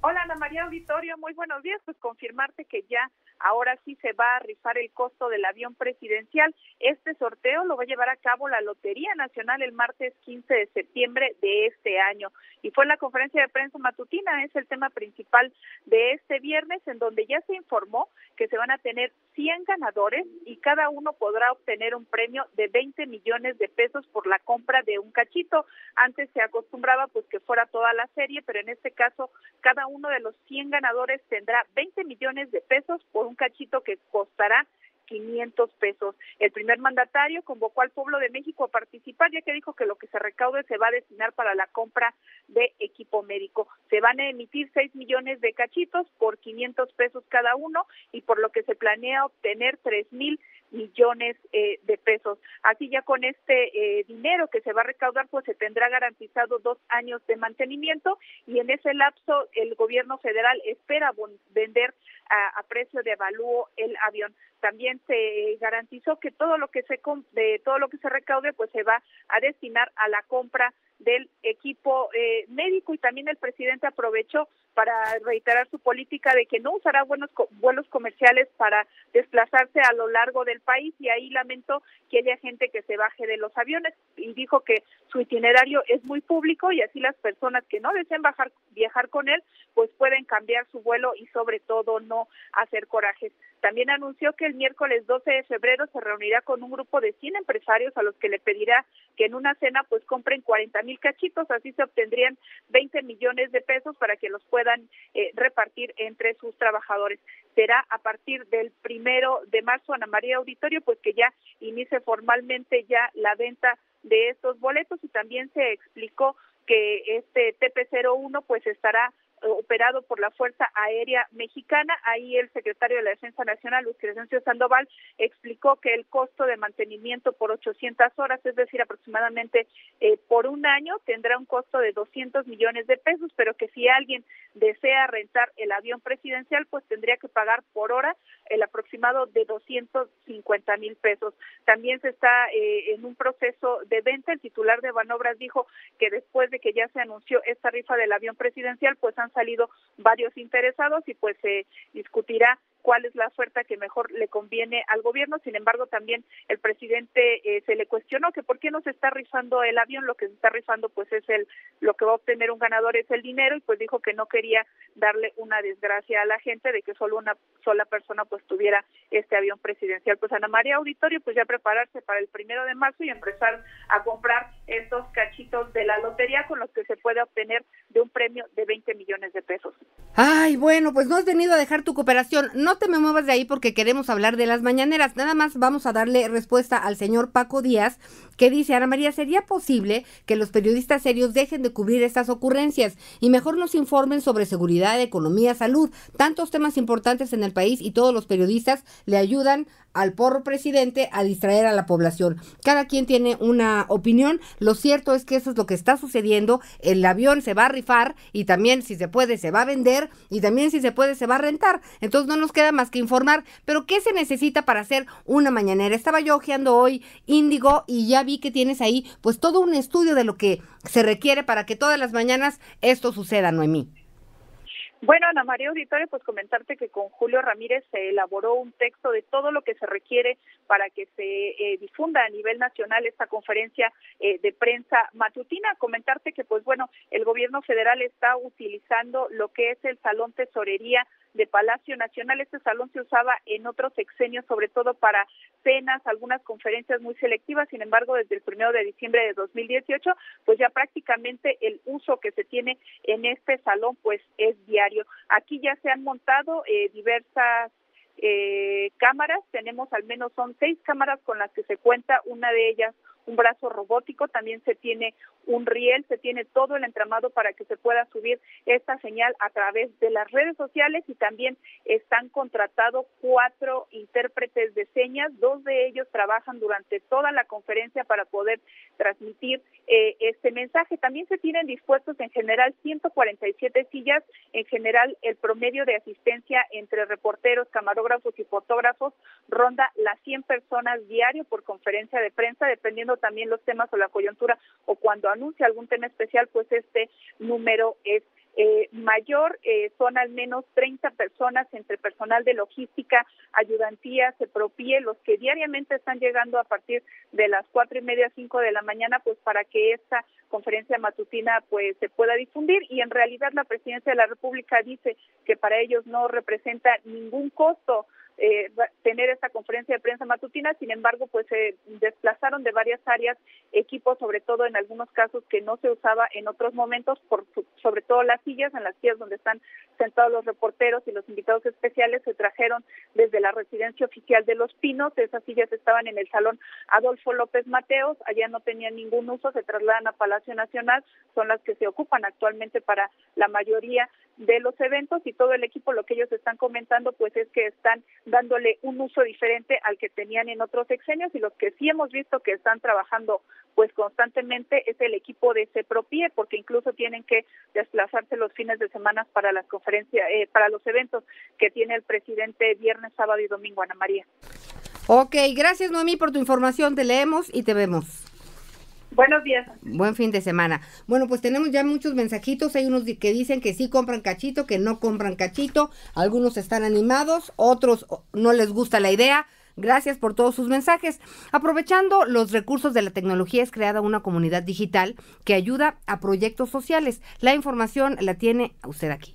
Hola Ana María Auditorio, muy buenos días. Pues confirmarte que ya ahora sí se va a rifar el costo del avión presidencial. Este sorteo lo va a llevar a cabo la Lotería Nacional el martes 15 de septiembre de este año. Y fue la conferencia de prensa matutina, es el tema principal de este viernes, en donde ya se informó que se van a tener 100 ganadores y cada uno podrá obtener un premio de 20 millones de pesos por la compra de un cachito. Antes se acostumbraba pues que fuera toda la serie, pero en este caso cada uno de los 100 ganadores tendrá 20 millones de pesos por cachito que costará 500 pesos. El primer mandatario convocó al pueblo de México a participar, ya que dijo que lo que se recaude se va a destinar para la compra de equipo médico. Se van a emitir 6 millones de cachitos por 500 pesos cada uno y por lo que se planea obtener 3 mil millones eh, de pesos. Así ya con este eh, dinero que se va a recaudar, pues se tendrá garantizado dos años de mantenimiento y en ese lapso el gobierno federal espera vender a, precio de avalúo el avión. También se garantizó que todo lo que se de todo lo que se recaude, pues se va a destinar a la compra del equipo eh, médico y también el presidente aprovechó para reiterar su política de que no usará buenos vuelos comerciales para desplazarse a lo largo del país y ahí lamento que haya gente que se baje de los aviones y dijo que su itinerario es muy público y así las personas que no deseen bajar, viajar con él pues pueden cambiar su vuelo y sobre todo no hacer corajes. También anunció que el miércoles 12 de febrero se reunirá con un grupo de 100 empresarios a los que le pedirá que en una cena pues compren 40 mil mil cachitos, así se obtendrían 20 millones de pesos para que los puedan eh, repartir entre sus trabajadores. Será a partir del primero de marzo, Ana María Auditorio, pues que ya inicie formalmente ya la venta de estos boletos y también se explicó que este TP01 pues estará operado por la Fuerza Aérea Mexicana. Ahí el secretario de la Defensa Nacional, Luis Crescencio Sandoval, explicó que el costo de mantenimiento por 800 horas, es decir, aproximadamente eh, por un año, tendrá un costo de 200 millones de pesos, pero que si alguien desea rentar el avión presidencial, pues tendría que pagar por hora el aproximado de 250 mil pesos. También se está eh, en un proceso de venta. El titular de Banobras dijo que después de que ya se anunció esta rifa del avión presidencial, pues han salido varios interesados y pues se discutirá cuál es la oferta que mejor le conviene al gobierno. Sin embargo, también el presidente eh, se le cuestionó que por qué no se está rifando el avión, lo que se está rifando pues es el lo que va a obtener un ganador es el dinero y pues dijo que no quería darle una desgracia a la gente de que solo una sola persona pues tuviera este avión presidencial. Pues Ana María Auditorio pues ya prepararse para el primero de marzo y empezar a comprar estos cachitos de la lotería con los que se puede obtener de un premio de 20 millones de pesos. Ay, bueno, pues no has venido a dejar tu cooperación. No te me muevas de ahí porque queremos hablar de las mañaneras. Nada más vamos a darle respuesta al señor Paco Díaz, que dice, Ana María, ¿sería posible que los periodistas serios dejen de cubrir estas ocurrencias y mejor nos informen sobre seguridad, economía, salud? Tantos temas importantes en el país y todos los periodistas le ayudan al porro presidente a distraer a la población. Cada quien tiene una opinión. Lo cierto es que eso es lo que está sucediendo. El avión se va a rifar y también si se puede se va a vender y también si se puede se va a rentar. Entonces no nos queda más que informar. Pero ¿qué se necesita para hacer una mañanera? Estaba yo ojeando hoy Índigo y ya vi que tienes ahí pues todo un estudio de lo que se requiere para que todas las mañanas esto suceda, Noemí. Bueno, Ana María Auditorio, pues comentarte que con Julio Ramírez se elaboró un texto de todo lo que se requiere para que se eh, difunda a nivel nacional esta conferencia eh, de prensa matutina. Comentarte que, pues bueno, el gobierno federal está utilizando lo que es el Salón Tesorería de Palacio Nacional. Este salón se usaba en otros sexenios, sobre todo para cenas, algunas conferencias muy selectivas. Sin embargo, desde el primero de diciembre de 2018, pues ya prácticamente el uso que se tiene en este salón, pues es diario. Aquí ya se han montado eh, diversas eh, cámaras, tenemos al menos son seis cámaras con las que se cuenta, una de ellas un brazo robótico, también se tiene un riel, se tiene todo el entramado para que se pueda subir esta señal a través de las redes sociales y también están contratados cuatro intérpretes de señas, dos de ellos trabajan durante toda la conferencia para poder transmitir eh, este mensaje. También se tienen dispuestos en general 147 sillas, en general el promedio de asistencia entre reporteros, camarógrafos y fotógrafos ronda las 100 personas diario por conferencia de prensa, dependiendo también los temas o la coyuntura o cuando anuncia algún tema especial, pues este número es eh, mayor, eh, son al menos 30 personas entre personal de logística, ayudantía, se propie, los que diariamente están llegando a partir de las cuatro y media, cinco de la mañana, pues para que esta conferencia matutina pues se pueda difundir. Y en realidad la presidencia de la República dice que para ellos no representa ningún costo eh, tener esta conferencia de prensa matutina, sin embargo, pues se desplazaron de varias áreas equipos, sobre todo en algunos casos que no se usaba en otros momentos, por sobre todo las sillas, en las sillas donde están sentados los reporteros y los invitados especiales, se trajeron desde la residencia oficial de Los Pinos, esas sillas estaban en el salón Adolfo López Mateos, allá no tenían ningún uso, se trasladan a Palacio Nacional, son las que se ocupan actualmente para la mayoría de los eventos y todo el equipo lo que ellos están comentando pues es que están dándole un uso diferente al que tenían en otros sexenios y los que sí hemos visto que están trabajando pues constantemente es el equipo de CEPROPIE porque incluso tienen que desplazarse los fines de semana para las conferencias, eh, para los eventos que tiene el presidente viernes, sábado y domingo, Ana María. Ok, gracias Noemí por tu información, te leemos y te vemos. Buenos días. Buen fin de semana. Bueno, pues tenemos ya muchos mensajitos. Hay unos que dicen que sí compran cachito, que no compran cachito. Algunos están animados, otros no les gusta la idea. Gracias por todos sus mensajes. Aprovechando los recursos de la tecnología es creada una comunidad digital que ayuda a proyectos sociales. La información la tiene usted aquí.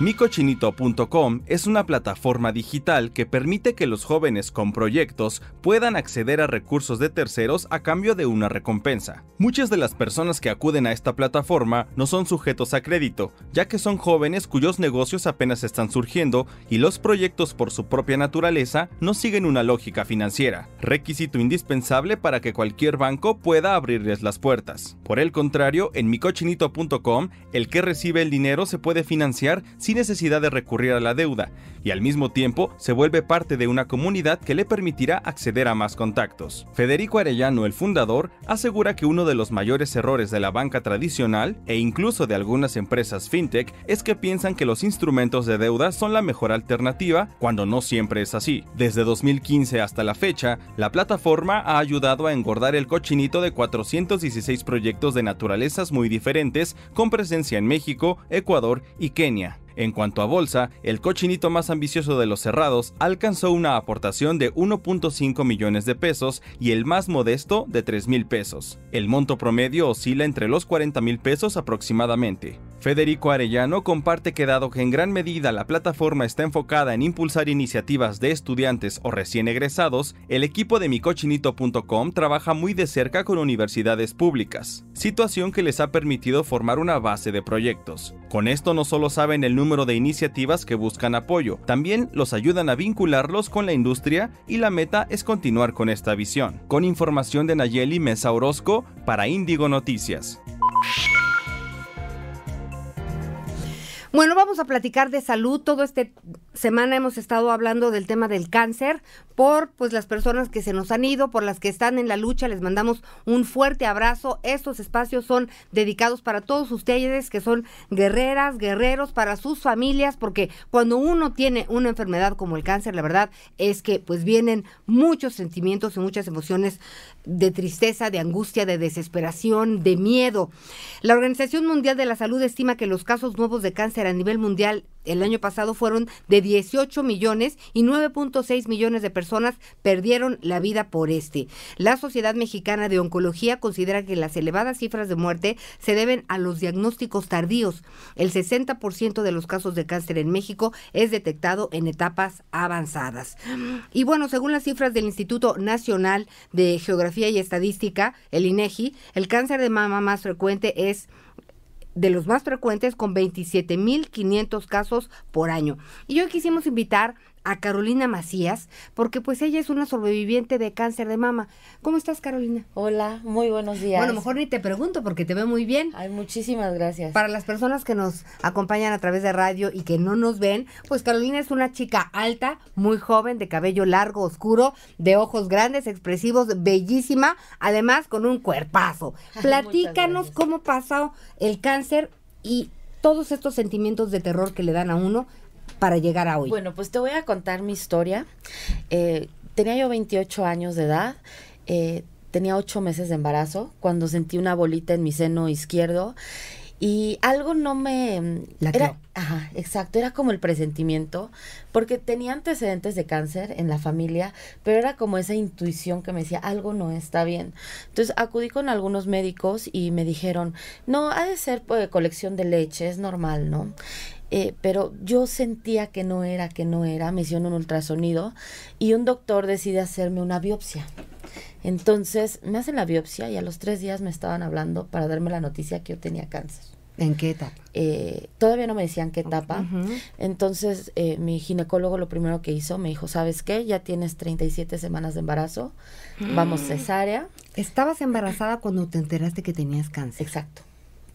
Micochinito.com es una plataforma digital que permite que los jóvenes con proyectos puedan acceder a recursos de terceros a cambio de una recompensa. Muchas de las personas que acuden a esta plataforma no son sujetos a crédito, ya que son jóvenes cuyos negocios apenas están surgiendo y los proyectos por su propia naturaleza no siguen una lógica financiera, requisito indispensable para que cualquier banco pueda abrirles las puertas. Por el contrario, en micochinito.com, el que recibe el dinero se puede financiar sin necesidad de recurrir a la deuda, y al mismo tiempo se vuelve parte de una comunidad que le permitirá acceder a más contactos. Federico Arellano, el fundador, asegura que uno de los mayores errores de la banca tradicional e incluso de algunas empresas fintech es que piensan que los instrumentos de deuda son la mejor alternativa cuando no siempre es así. Desde 2015 hasta la fecha, la plataforma ha ayudado a engordar el cochinito de 416 proyectos de naturalezas muy diferentes con presencia en México, Ecuador y Kenia. En cuanto a bolsa, el cochinito más ambicioso de los cerrados alcanzó una aportación de 1.5 millones de pesos y el más modesto de 3 mil pesos. El monto promedio oscila entre los 40 mil pesos aproximadamente. Federico Arellano comparte que dado que en gran medida la plataforma está enfocada en impulsar iniciativas de estudiantes o recién egresados, el equipo de micochinito.com trabaja muy de cerca con universidades públicas, situación que les ha permitido formar una base de proyectos. Con esto no solo saben el número de iniciativas que buscan apoyo, también los ayudan a vincularlos con la industria y la meta es continuar con esta visión. Con información de Nayeli Mesa Orozco para Índigo Noticias. Bueno, vamos a platicar de salud. Todo este semana hemos estado hablando del tema del cáncer por pues las personas que se nos han ido, por las que están en la lucha. Les mandamos un fuerte abrazo. Estos espacios son dedicados para todos ustedes que son guerreras, guerreros, para sus familias, porque cuando uno tiene una enfermedad como el cáncer, la verdad es que pues vienen muchos sentimientos y muchas emociones de tristeza, de angustia, de desesperación, de miedo. La Organización Mundial de la Salud estima que los casos nuevos de cáncer a nivel mundial el año pasado fueron de 18 millones y 9.6 millones de personas perdieron la vida por este. La Sociedad Mexicana de Oncología considera que las elevadas cifras de muerte se deben a los diagnósticos tardíos. El 60% de los casos de cáncer en México es detectado en etapas avanzadas. Y bueno, según las cifras del Instituto Nacional de Geografía y Estadística, el INEGI, el cáncer de mama más frecuente es de los más frecuentes con 27.500 casos por año. Y hoy quisimos invitar a Carolina Macías, porque pues ella es una sobreviviente de cáncer de mama. ¿Cómo estás, Carolina? Hola, muy buenos días. Bueno, mejor ni te pregunto porque te veo muy bien. Ay, muchísimas gracias. Para las personas que nos acompañan a través de radio y que no nos ven, pues Carolina es una chica alta, muy joven, de cabello largo, oscuro, de ojos grandes, expresivos, bellísima, además con un cuerpazo. Platícanos cómo pasó el cáncer y todos estos sentimientos de terror que le dan a uno para llegar a hoy? Bueno, pues te voy a contar mi historia. Eh, tenía yo 28 años de edad. Eh, tenía 8 meses de embarazo cuando sentí una bolita en mi seno izquierdo y algo no me La era ajá, exacto, era como el presentimiento, porque tenía antecedentes de cáncer en la familia, pero era como esa intuición que me decía, algo no está bien. Entonces acudí con algunos médicos y me dijeron, "No, ha de ser pues, colección de leche, es normal, ¿no?" Eh, pero yo sentía que no era, que no era, me hicieron un ultrasonido y un doctor decide hacerme una biopsia. Entonces me hacen la biopsia y a los tres días me estaban hablando para darme la noticia que yo tenía cáncer. ¿En qué etapa? Eh, todavía no me decían qué etapa. Entonces eh, mi ginecólogo lo primero que hizo me dijo, ¿sabes qué? Ya tienes 37 semanas de embarazo, vamos cesárea. Estabas embarazada cuando te enteraste que tenías cáncer. Exacto.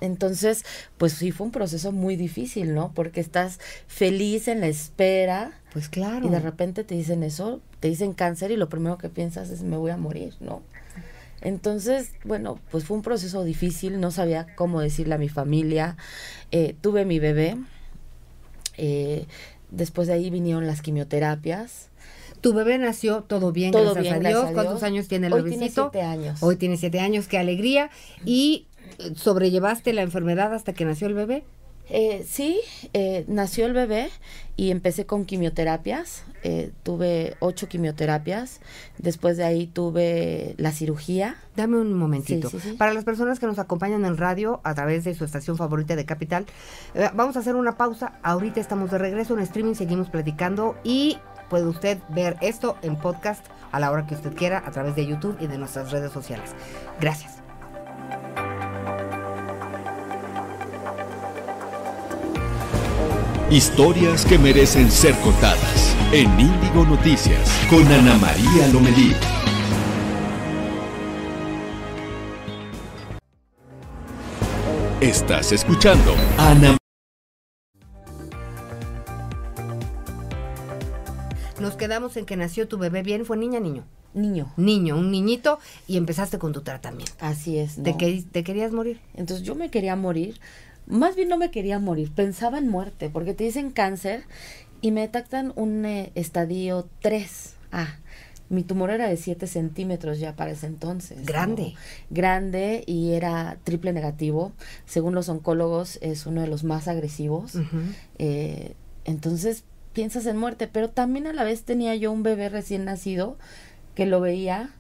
Entonces, pues sí fue un proceso muy difícil, ¿no? Porque estás feliz en la espera. Pues claro. Y de repente te dicen eso, te dicen cáncer y lo primero que piensas es me voy a morir, ¿no? Entonces, bueno, pues fue un proceso difícil, no sabía cómo decirle a mi familia. Eh, tuve mi bebé, eh, después de ahí vinieron las quimioterapias. Tu bebé nació todo bien, Todo gracias, bien, a, gracias Dios. a ¿Cuántos años tiene el Hoy bebecito? tiene siete años. Hoy tiene siete años, qué alegría. ¿Y sobrellevaste la enfermedad hasta que nació el bebé? Eh, sí, eh, nació el bebé y empecé con quimioterapias. Eh, tuve ocho quimioterapias. Después de ahí tuve la cirugía. Dame un momentito. Para las personas que nos acompañan en radio a través de su estación favorita de Capital, vamos a hacer una pausa. Ahorita estamos de regreso en streaming, seguimos platicando y puede usted ver esto en podcast a la hora que usted quiera a través de YouTube y de nuestras redes sociales. Gracias. Historias que merecen ser contadas en Índigo Noticias con Ana María Lomelí. Estás escuchando Ana Nos quedamos en que nació tu bebé bien, ¿fue niña niño? Niño. Niño, un niñito, y empezaste con tu tratamiento. Así es. ¿Te, ¿Te querías morir? Entonces yo me quería morir más bien no me quería morir, pensaba en muerte, porque te dicen cáncer y me detectan un eh, estadio 3. Ah, mi tumor era de 7 centímetros ya para ese entonces. Grande. Grande y era triple negativo. Según los oncólogos, es uno de los más agresivos. Eh, entonces piensas en muerte, pero también a la vez tenía yo un bebé recién nacido que lo veía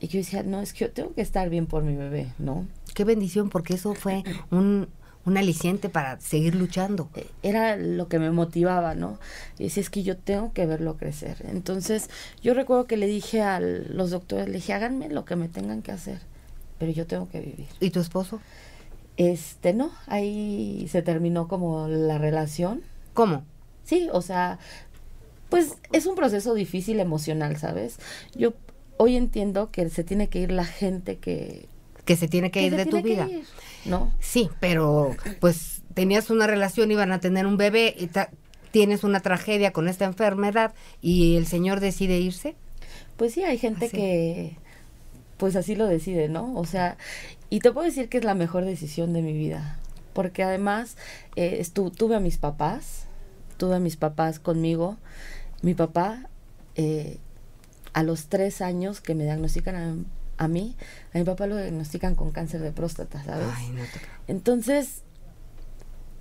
y yo decía, no, es que yo tengo que estar bien por mi bebé, ¿no? Qué bendición, porque eso fue un un aliciente para seguir luchando. E, era lo que me motivaba, ¿no? Y decía, es que yo tengo que verlo crecer. Entonces, yo recuerdo que le dije a los doctores, le dije, háganme lo que me tengan que hacer, pero yo tengo que vivir. ¿Y tu esposo? Este, no, ahí se terminó como la relación. ¿Cómo? Sí, o sea, pues es un proceso difícil emocional, ¿sabes? Yo hoy entiendo que se tiene que ir la gente que que se tiene que ir de tu vida. ¿No? Sí, pero pues tenías una relación, iban a tener un bebé, y tienes una tragedia con esta enfermedad y el señor decide irse. Pues sí, hay gente que pues así lo decide, ¿no? O sea, y te puedo decir que es la mejor decisión de mi vida, porque además eh, tuve a mis papás, tuve a mis papás conmigo. Mi papá, eh, a los tres años que me diagnostican a mí, a mi papá lo diagnostican con cáncer de próstata, ¿sabes? Entonces,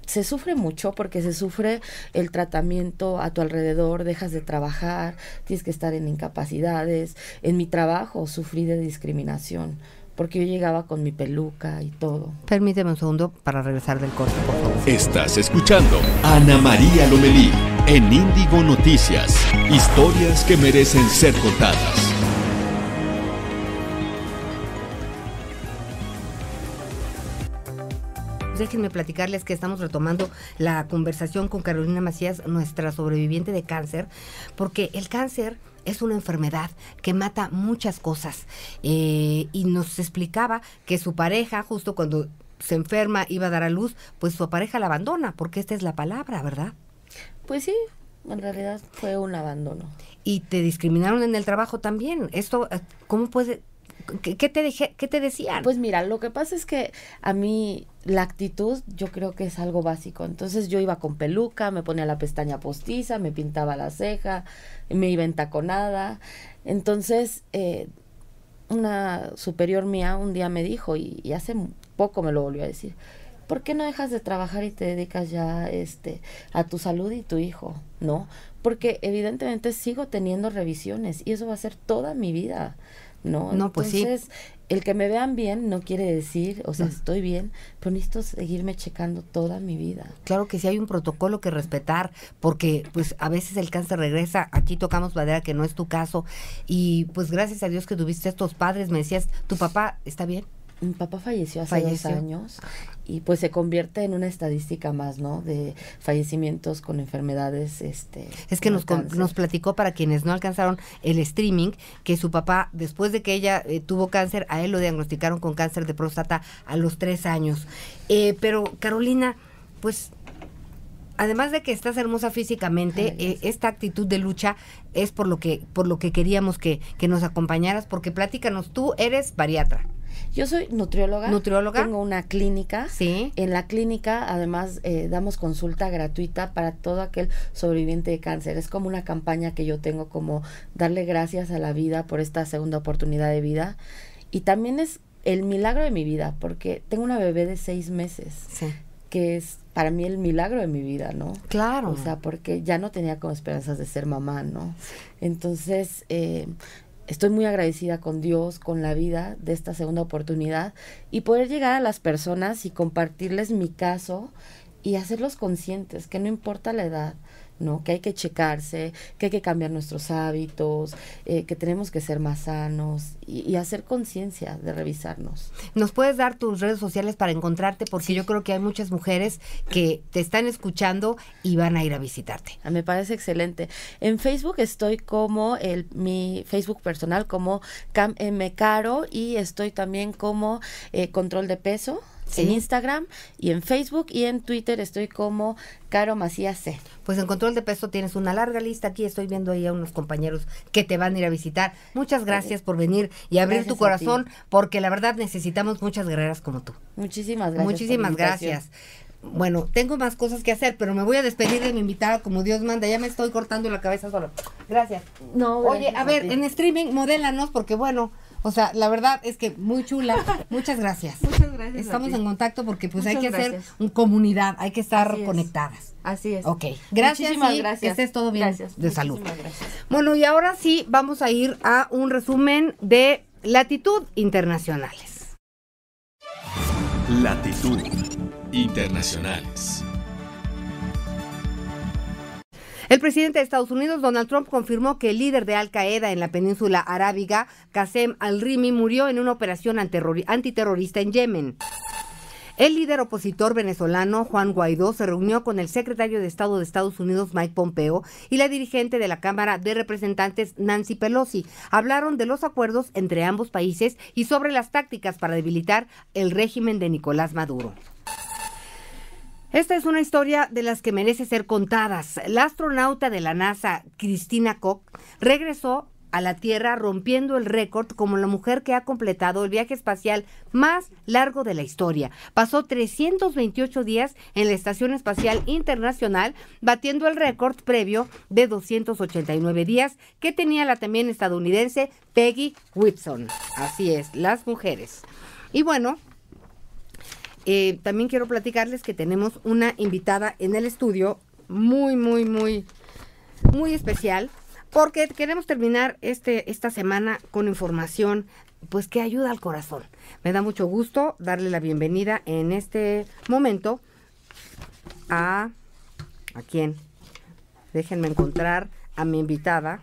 se sufre mucho porque se sufre el tratamiento a tu alrededor, dejas de trabajar, tienes que estar en incapacidades. En mi trabajo sufrí de discriminación porque yo llegaba con mi peluca y todo. Permíteme un segundo para regresar del corte, por favor. Estás escuchando Ana María Lomelí en Índigo Noticias. Historias que merecen ser contadas. Déjenme platicarles que estamos retomando la conversación con Carolina Macías, nuestra sobreviviente de cáncer, porque el cáncer es una enfermedad que mata muchas cosas. Eh, y nos explicaba que su pareja, justo cuando se enferma, iba a dar a luz, pues su pareja la abandona, porque esta es la palabra, ¿verdad? Pues sí, en realidad fue un abandono. Y te discriminaron en el trabajo también. Esto, eh, ¿cómo puede, ¿Qué, te dije, ¿Qué te decían? Pues mira, lo que pasa es que a mí la actitud yo creo que es algo básico. Entonces yo iba con peluca, me ponía la pestaña postiza, me pintaba la ceja, me iba entaconada. Entonces, eh, una superior mía un día me dijo, y, y, hace poco me lo volvió a decir, ¿por qué no dejas de trabajar y te dedicas ya este, a tu salud y tu hijo? ¿No? Porque evidentemente sigo teniendo revisiones y eso va a ser toda mi vida. ¿No? No, pues Entonces, el que me vean bien no quiere decir, o sea, estoy bien, pero necesito seguirme checando toda mi vida. Claro que sí hay un protocolo que respetar, porque pues a veces el cáncer regresa, aquí tocamos madera que no es tu caso, y pues gracias a Dios que tuviste estos padres, me decías, ¿tu papá está bien? Mi papá falleció hace dos años y pues se convierte en una estadística más, ¿no? De fallecimientos con enfermedades, este. Es que nos, nos platicó para quienes no alcanzaron el streaming que su papá, después de que ella eh, tuvo cáncer, a él lo diagnosticaron con cáncer de próstata a los tres años. Eh, pero Carolina, pues además de que estás hermosa físicamente, eh, esta actitud de lucha es por lo que, por lo que queríamos que, que nos acompañaras, porque platícanos, tú eres bariatra. Yo soy nutrióloga. Nutrióloga. Tengo una clínica. Sí. En la clínica, además, eh, damos consulta gratuita para todo aquel sobreviviente de cáncer. Es como una campaña que yo tengo como darle gracias a la vida por esta segunda oportunidad de vida. Y también es el milagro de mi vida, porque tengo una bebé de seis meses. Sí que es para mí el milagro de mi vida, ¿no? Claro. O sea, porque ya no tenía como esperanzas de ser mamá, ¿no? Entonces, eh, estoy muy agradecida con Dios, con la vida de esta segunda oportunidad y poder llegar a las personas y compartirles mi caso y hacerlos conscientes que no importa la edad, ¿no? Que hay que checarse, que hay que cambiar nuestros hábitos, eh, que tenemos que ser más sanos y, hacer conciencia de revisarnos. ¿Nos puedes dar tus redes sociales para encontrarte? Porque yo creo que hay muchas mujeres que te están escuchando y van a ir a visitarte. Ah, me parece excelente. En Facebook estoy como el, mi Facebook personal como Cam M Caro y estoy también como eh, Control de Peso en Instagram y en Facebook y en Twitter estoy como Caro Macías C. Pues en control de peso tienes una larga lista. Aquí estoy viendo ahí a unos compañeros que te van a ir a visitar. Muchas gracias por venir y abrir tu corazón, porque la verdad necesitamos muchas guerreras como tú. Muchísimas gracias. Muchísimas gracias. Bueno, tengo más cosas que hacer, pero me voy a despedir de mi invitada como Dios manda. Ya me estoy cortando la cabeza solo. Gracias. No, Oye, a ver, en streaming, modélanos, porque bueno, o sea, la verdad es que muy chula. (laughs) Muchas gracias. Muchas gracias. Estamos en contacto porque pues hay que hacer un comunidad, hay que estar conectadas. Así es. Ok. Gracias. Muchísimas gracias. Que estés todo bien gracias. de salud. Gracias. Bueno, y ahora sí vamos a ir a un resumen de latitud internacionales. Latitud internacionales. El presidente de Estados Unidos, Donald Trump, confirmó que el líder de Al Qaeda en la península arábiga, Qasem al-Rimi, murió en una operación antiterrorista en Yemen. El líder opositor venezolano Juan Guaidó se reunió con el secretario de Estado de Estados Unidos Mike Pompeo y la dirigente de la Cámara de Representantes Nancy Pelosi. Hablaron de los acuerdos entre ambos países y sobre las tácticas para debilitar el régimen de Nicolás Maduro. Esta es una historia de las que merece ser contadas. La astronauta de la NASA, Christina Koch, regresó a la Tierra rompiendo el récord como la mujer que ha completado el viaje espacial más largo de la historia. Pasó 328 días en la Estación Espacial Internacional, batiendo el récord previo de 289 días que tenía la también estadounidense Peggy Whitson. Así es, las mujeres. Y bueno, eh, también quiero platicarles que tenemos una invitada en el estudio muy, muy, muy, muy especial, porque queremos terminar este, esta semana con información pues que ayuda al corazón. Me da mucho gusto darle la bienvenida en este momento a a quién. Déjenme encontrar a mi invitada.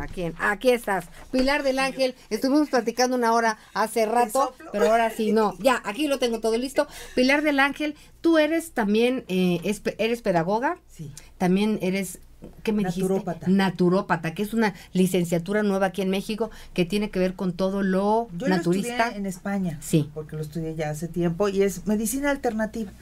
¿A quién? Aquí estás. Pilar del Ángel. Estuvimos platicando una hora hace rato, pero ahora sí, no. Ya, aquí lo tengo todo listo. Pilar del Ángel, tú eres también, eh, eres pedagoga. Sí. También eres ¿qué me Naturópata. dijiste? Naturópata, que es una licenciatura nueva aquí en México que tiene que ver con todo lo Yo naturista. Lo en España. Sí. Porque lo estudié ya hace tiempo y es medicina alternativa.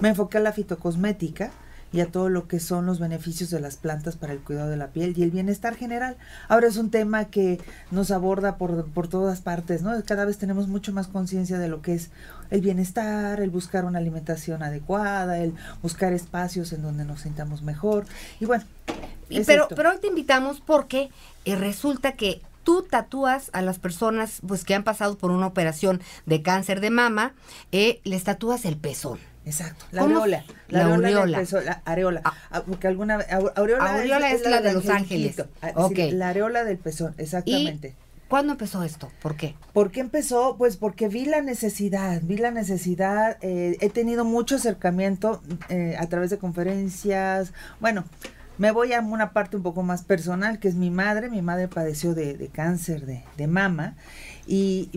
Me enfoqué a la fitocosmética y a todo lo que son los beneficios de las plantas para el cuidado de la piel y el bienestar general. Ahora es un tema que nos aborda por, por todas partes, ¿no? Cada vez tenemos mucho más conciencia de lo que es el bienestar, el buscar una alimentación adecuada, el buscar espacios en donde nos sintamos mejor. Y bueno, pero, pero hoy te invitamos porque eh, resulta que tú tatúas a las personas pues que han pasado por una operación de cáncer de mama, eh, les tatúas el pezón. Exacto, la aureola. La, aureola. la areola. Ah. Ah, porque alguna aureola, es, la de Los Ángeles. Ah, okay. la areola del pezón, exactamente. ¿Cuándo empezó esto? ¿Por qué? ¿Por qué empezó? Pues porque vi la necesidad, vi la necesidad, eh, he tenido mucho acercamiento eh, a través de conferencias, bueno, me voy a una parte un poco más personal, que es mi madre. Mi madre padeció de, de cáncer de, de, mama y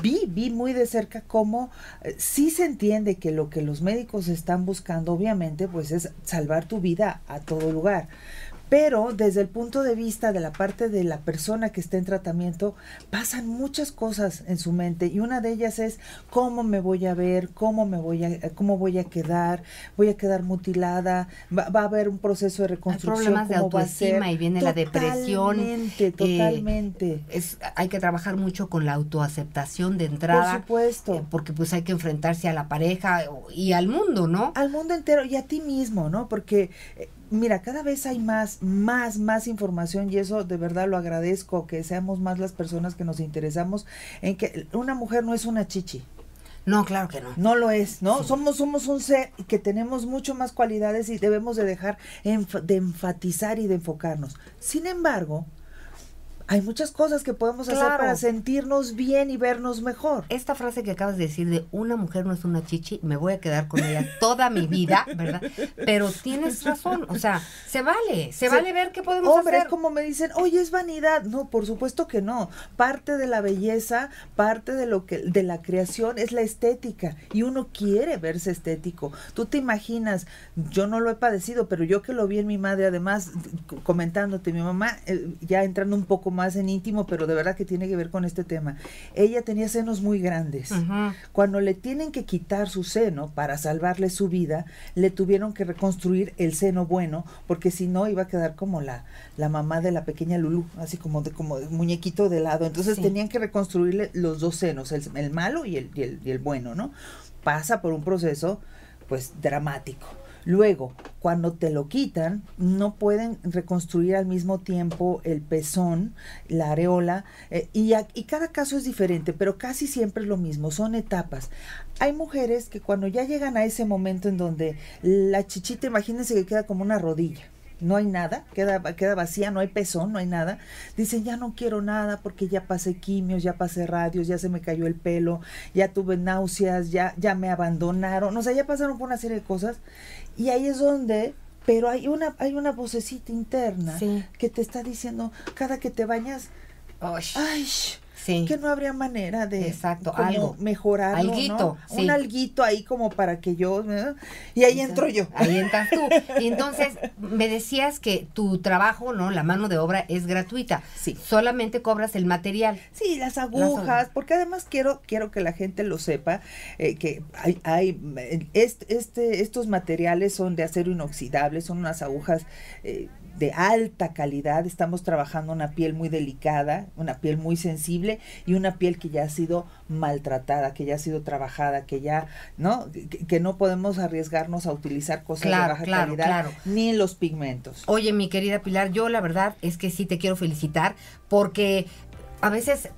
vi, vi muy de cerca cómo eh, sí se entiende que lo que los médicos están buscando, obviamente, pues es salvar tu vida a todo lugar pero desde el punto de vista de la parte de la persona que está en tratamiento, pasan muchas cosas en su mente y una de ellas es cómo me voy a ver, cómo me voy a, cómo voy a quedar, voy a quedar mutilada, va, a haber un proceso de reconstrucción. Hay problemas de autoestima y viene la depresión. Totalmente, eh, totalmente. es, hay que trabajar mucho con la autoaceptación de entrada. Por supuesto. Eh, porque pues hay que enfrentarse a la pareja y al mundo, ¿no? Al mundo entero y a ti mismo, ¿no? Porque eh, mira, cada vez hay más, más, más información y eso de verdad lo agradezco, que seamos más las personas que nos interesamos en que una mujer no es una chichi. No, claro que no. No lo es, ¿no? Somos, somos un ser que tenemos mucho más cualidades y debemos de dejar de enfatizar y de enfocarnos. Sin embargo, hay muchas cosas que podemos hacer para sentirnos bien y vernos mejor. Esta frase que acabas de decir de una mujer no es una chichi, me voy a quedar con ella toda mi vida, ¿verdad? Pero tienes razón, o sea, se vale, se, vale ver qué podemos hombre, hacer. es como me dicen, oye, es vanidad. No, por supuesto que no. Parte de la belleza, parte de lo que, de la creación es la estética. Y uno quiere verse estético. Tú te imaginas, yo no lo he padecido, pero yo que lo vi en mi madre, además, comentándote, mi mamá, eh, ya entrando un poco más en íntimo, pero de verdad que tiene que ver con este tema. Ella tenía senos muy grandes. Cuando le tienen que quitar su seno para salvarle su vida, le tuvieron que reconstruir el seno bueno, porque si no iba a quedar como la, la mamá de la pequeña Lulu, así como de como muñequito de lado. Entonces tenían que reconstruirle los dos senos, el, el malo y el, y el, y el bueno, ¿no? Pasa por un proceso pues dramático. Luego, cuando te lo quitan, no pueden reconstruir al mismo tiempo el pezón, la areola, eh, y, y, cada caso es diferente, pero casi siempre es lo mismo, son etapas. Hay mujeres que cuando ya llegan a ese momento en donde la chichita, imagínense que queda como una rodilla no hay nada, queda, queda vacía, no hay pezón, no hay nada. Dicen, ya no quiero nada porque ya pasé quimios, ya pasé radios, ya se me cayó el pelo, ya tuve náuseas, ya, ya me abandonaron, o sea, ya pasaron por una serie de cosas. Y ahí es donde, pero hay una, hay una vocecita interna que te está diciendo, cada que te bañas, ay, que no habría manera de Exacto, algo, mejorarlo, alguito, Un alguito ahí como para que yo y ahí entro yo. Ahí entras tú. (laughs) Y entonces me decías que tu trabajo, ¿no? La mano de obra es gratuita. Sí. Solamente cobras el material. Sí, las agujas, porque además quiero quiero que la gente lo sepa eh, que hay, hay este, este, estos materiales son de acero inoxidable, son unas agujas eh, de alta calidad, estamos trabajando una piel muy delicada, una piel muy sensible y una piel que ya ha sido maltratada, que ya ha sido trabajada, que ya, ¿no? Que, no podemos arriesgarnos a utilizar cosas de baja calidad ni los pigmentos. Oye, mi querida Pilar, yo la verdad es que sí te quiero felicitar porque a veces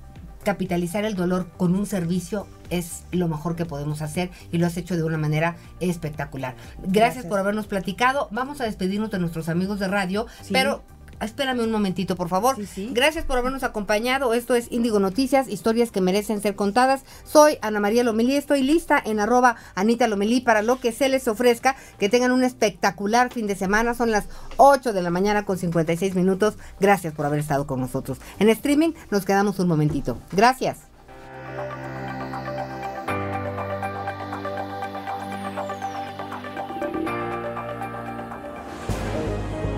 capitalizar el dolor con un servicio es lo mejor que podemos hacer y lo has hecho de una manera espectacular. Gracias, por habernos platicado. Vamos a despedirnos de nuestros amigos de radio, pero espérame un momentito, por favor. Gracias por habernos acompañado. Esto es Índigo Noticias, historias que merecen ser contadas. Soy Ana María Lomelí, estoy lista en arroba Anita Lomelí para lo que se les ofrezca. Que tengan un espectacular fin de semana. Son las 8 de la mañana con 56 minutos. Gracias por haber estado con nosotros. En streaming nos quedamos un momentito. Gracias.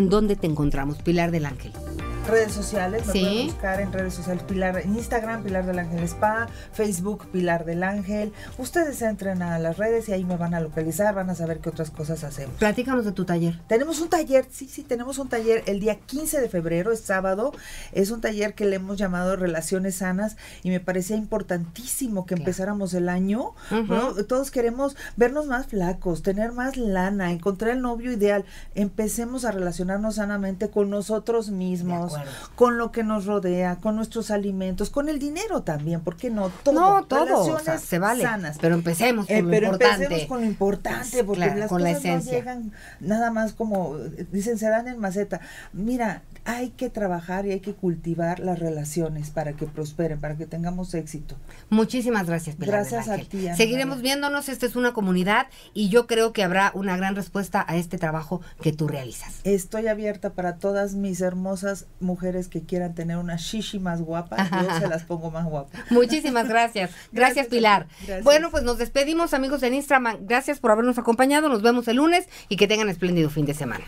En dónde te encontramos, Pilar del Ángel redes sociales, me pueden buscar en redes sociales Pilar, en Instagram Pilar del Ángel Spa, Facebook Pilar del Ángel. Ustedes entren a las redes y ahí me van a localizar, van a saber qué otras cosas hacemos. Platícanos de tu taller. Tenemos un taller, sí, sí, tenemos un taller el día 15 de febrero, es sábado. Es un taller que le hemos llamado Relaciones Sanas y me parecía importantísimo que empezáramos el año. Todos queremos vernos más flacos, tener más lana, encontrar el novio ideal. Empecemos a relacionarnos sanamente con nosotros mismos con lo que nos rodea, con nuestros alimentos, con el dinero también, ¿por qué no? Todo. No, todo. se vale. Sanas. Pero empecemos con eh, lo importante. Empecemos con lo importante, porque las con cosas la no llegan nada más como, dicen, se dan en maceta. Mira, hay que trabajar y hay que cultivar las relaciones para que prosperen, para que tengamos éxito. Muchísimas gracias, Pilar Gracias a ti. Seguiremos viéndonos, esta es una comunidad y yo creo que habrá una gran respuesta a este trabajo que tú realizas. Estoy abierta para todas mis hermosas mujeres que quieran tener una shishi más guapa, yo (laughs) se las pongo más guapas. Muchísimas (laughs) gracias. Gracias, Pilar. Bueno, pues nos despedimos, amigos en Instagram. Gracias por habernos acompañado. Nos vemos el lunes y que tengan espléndido fin de semana.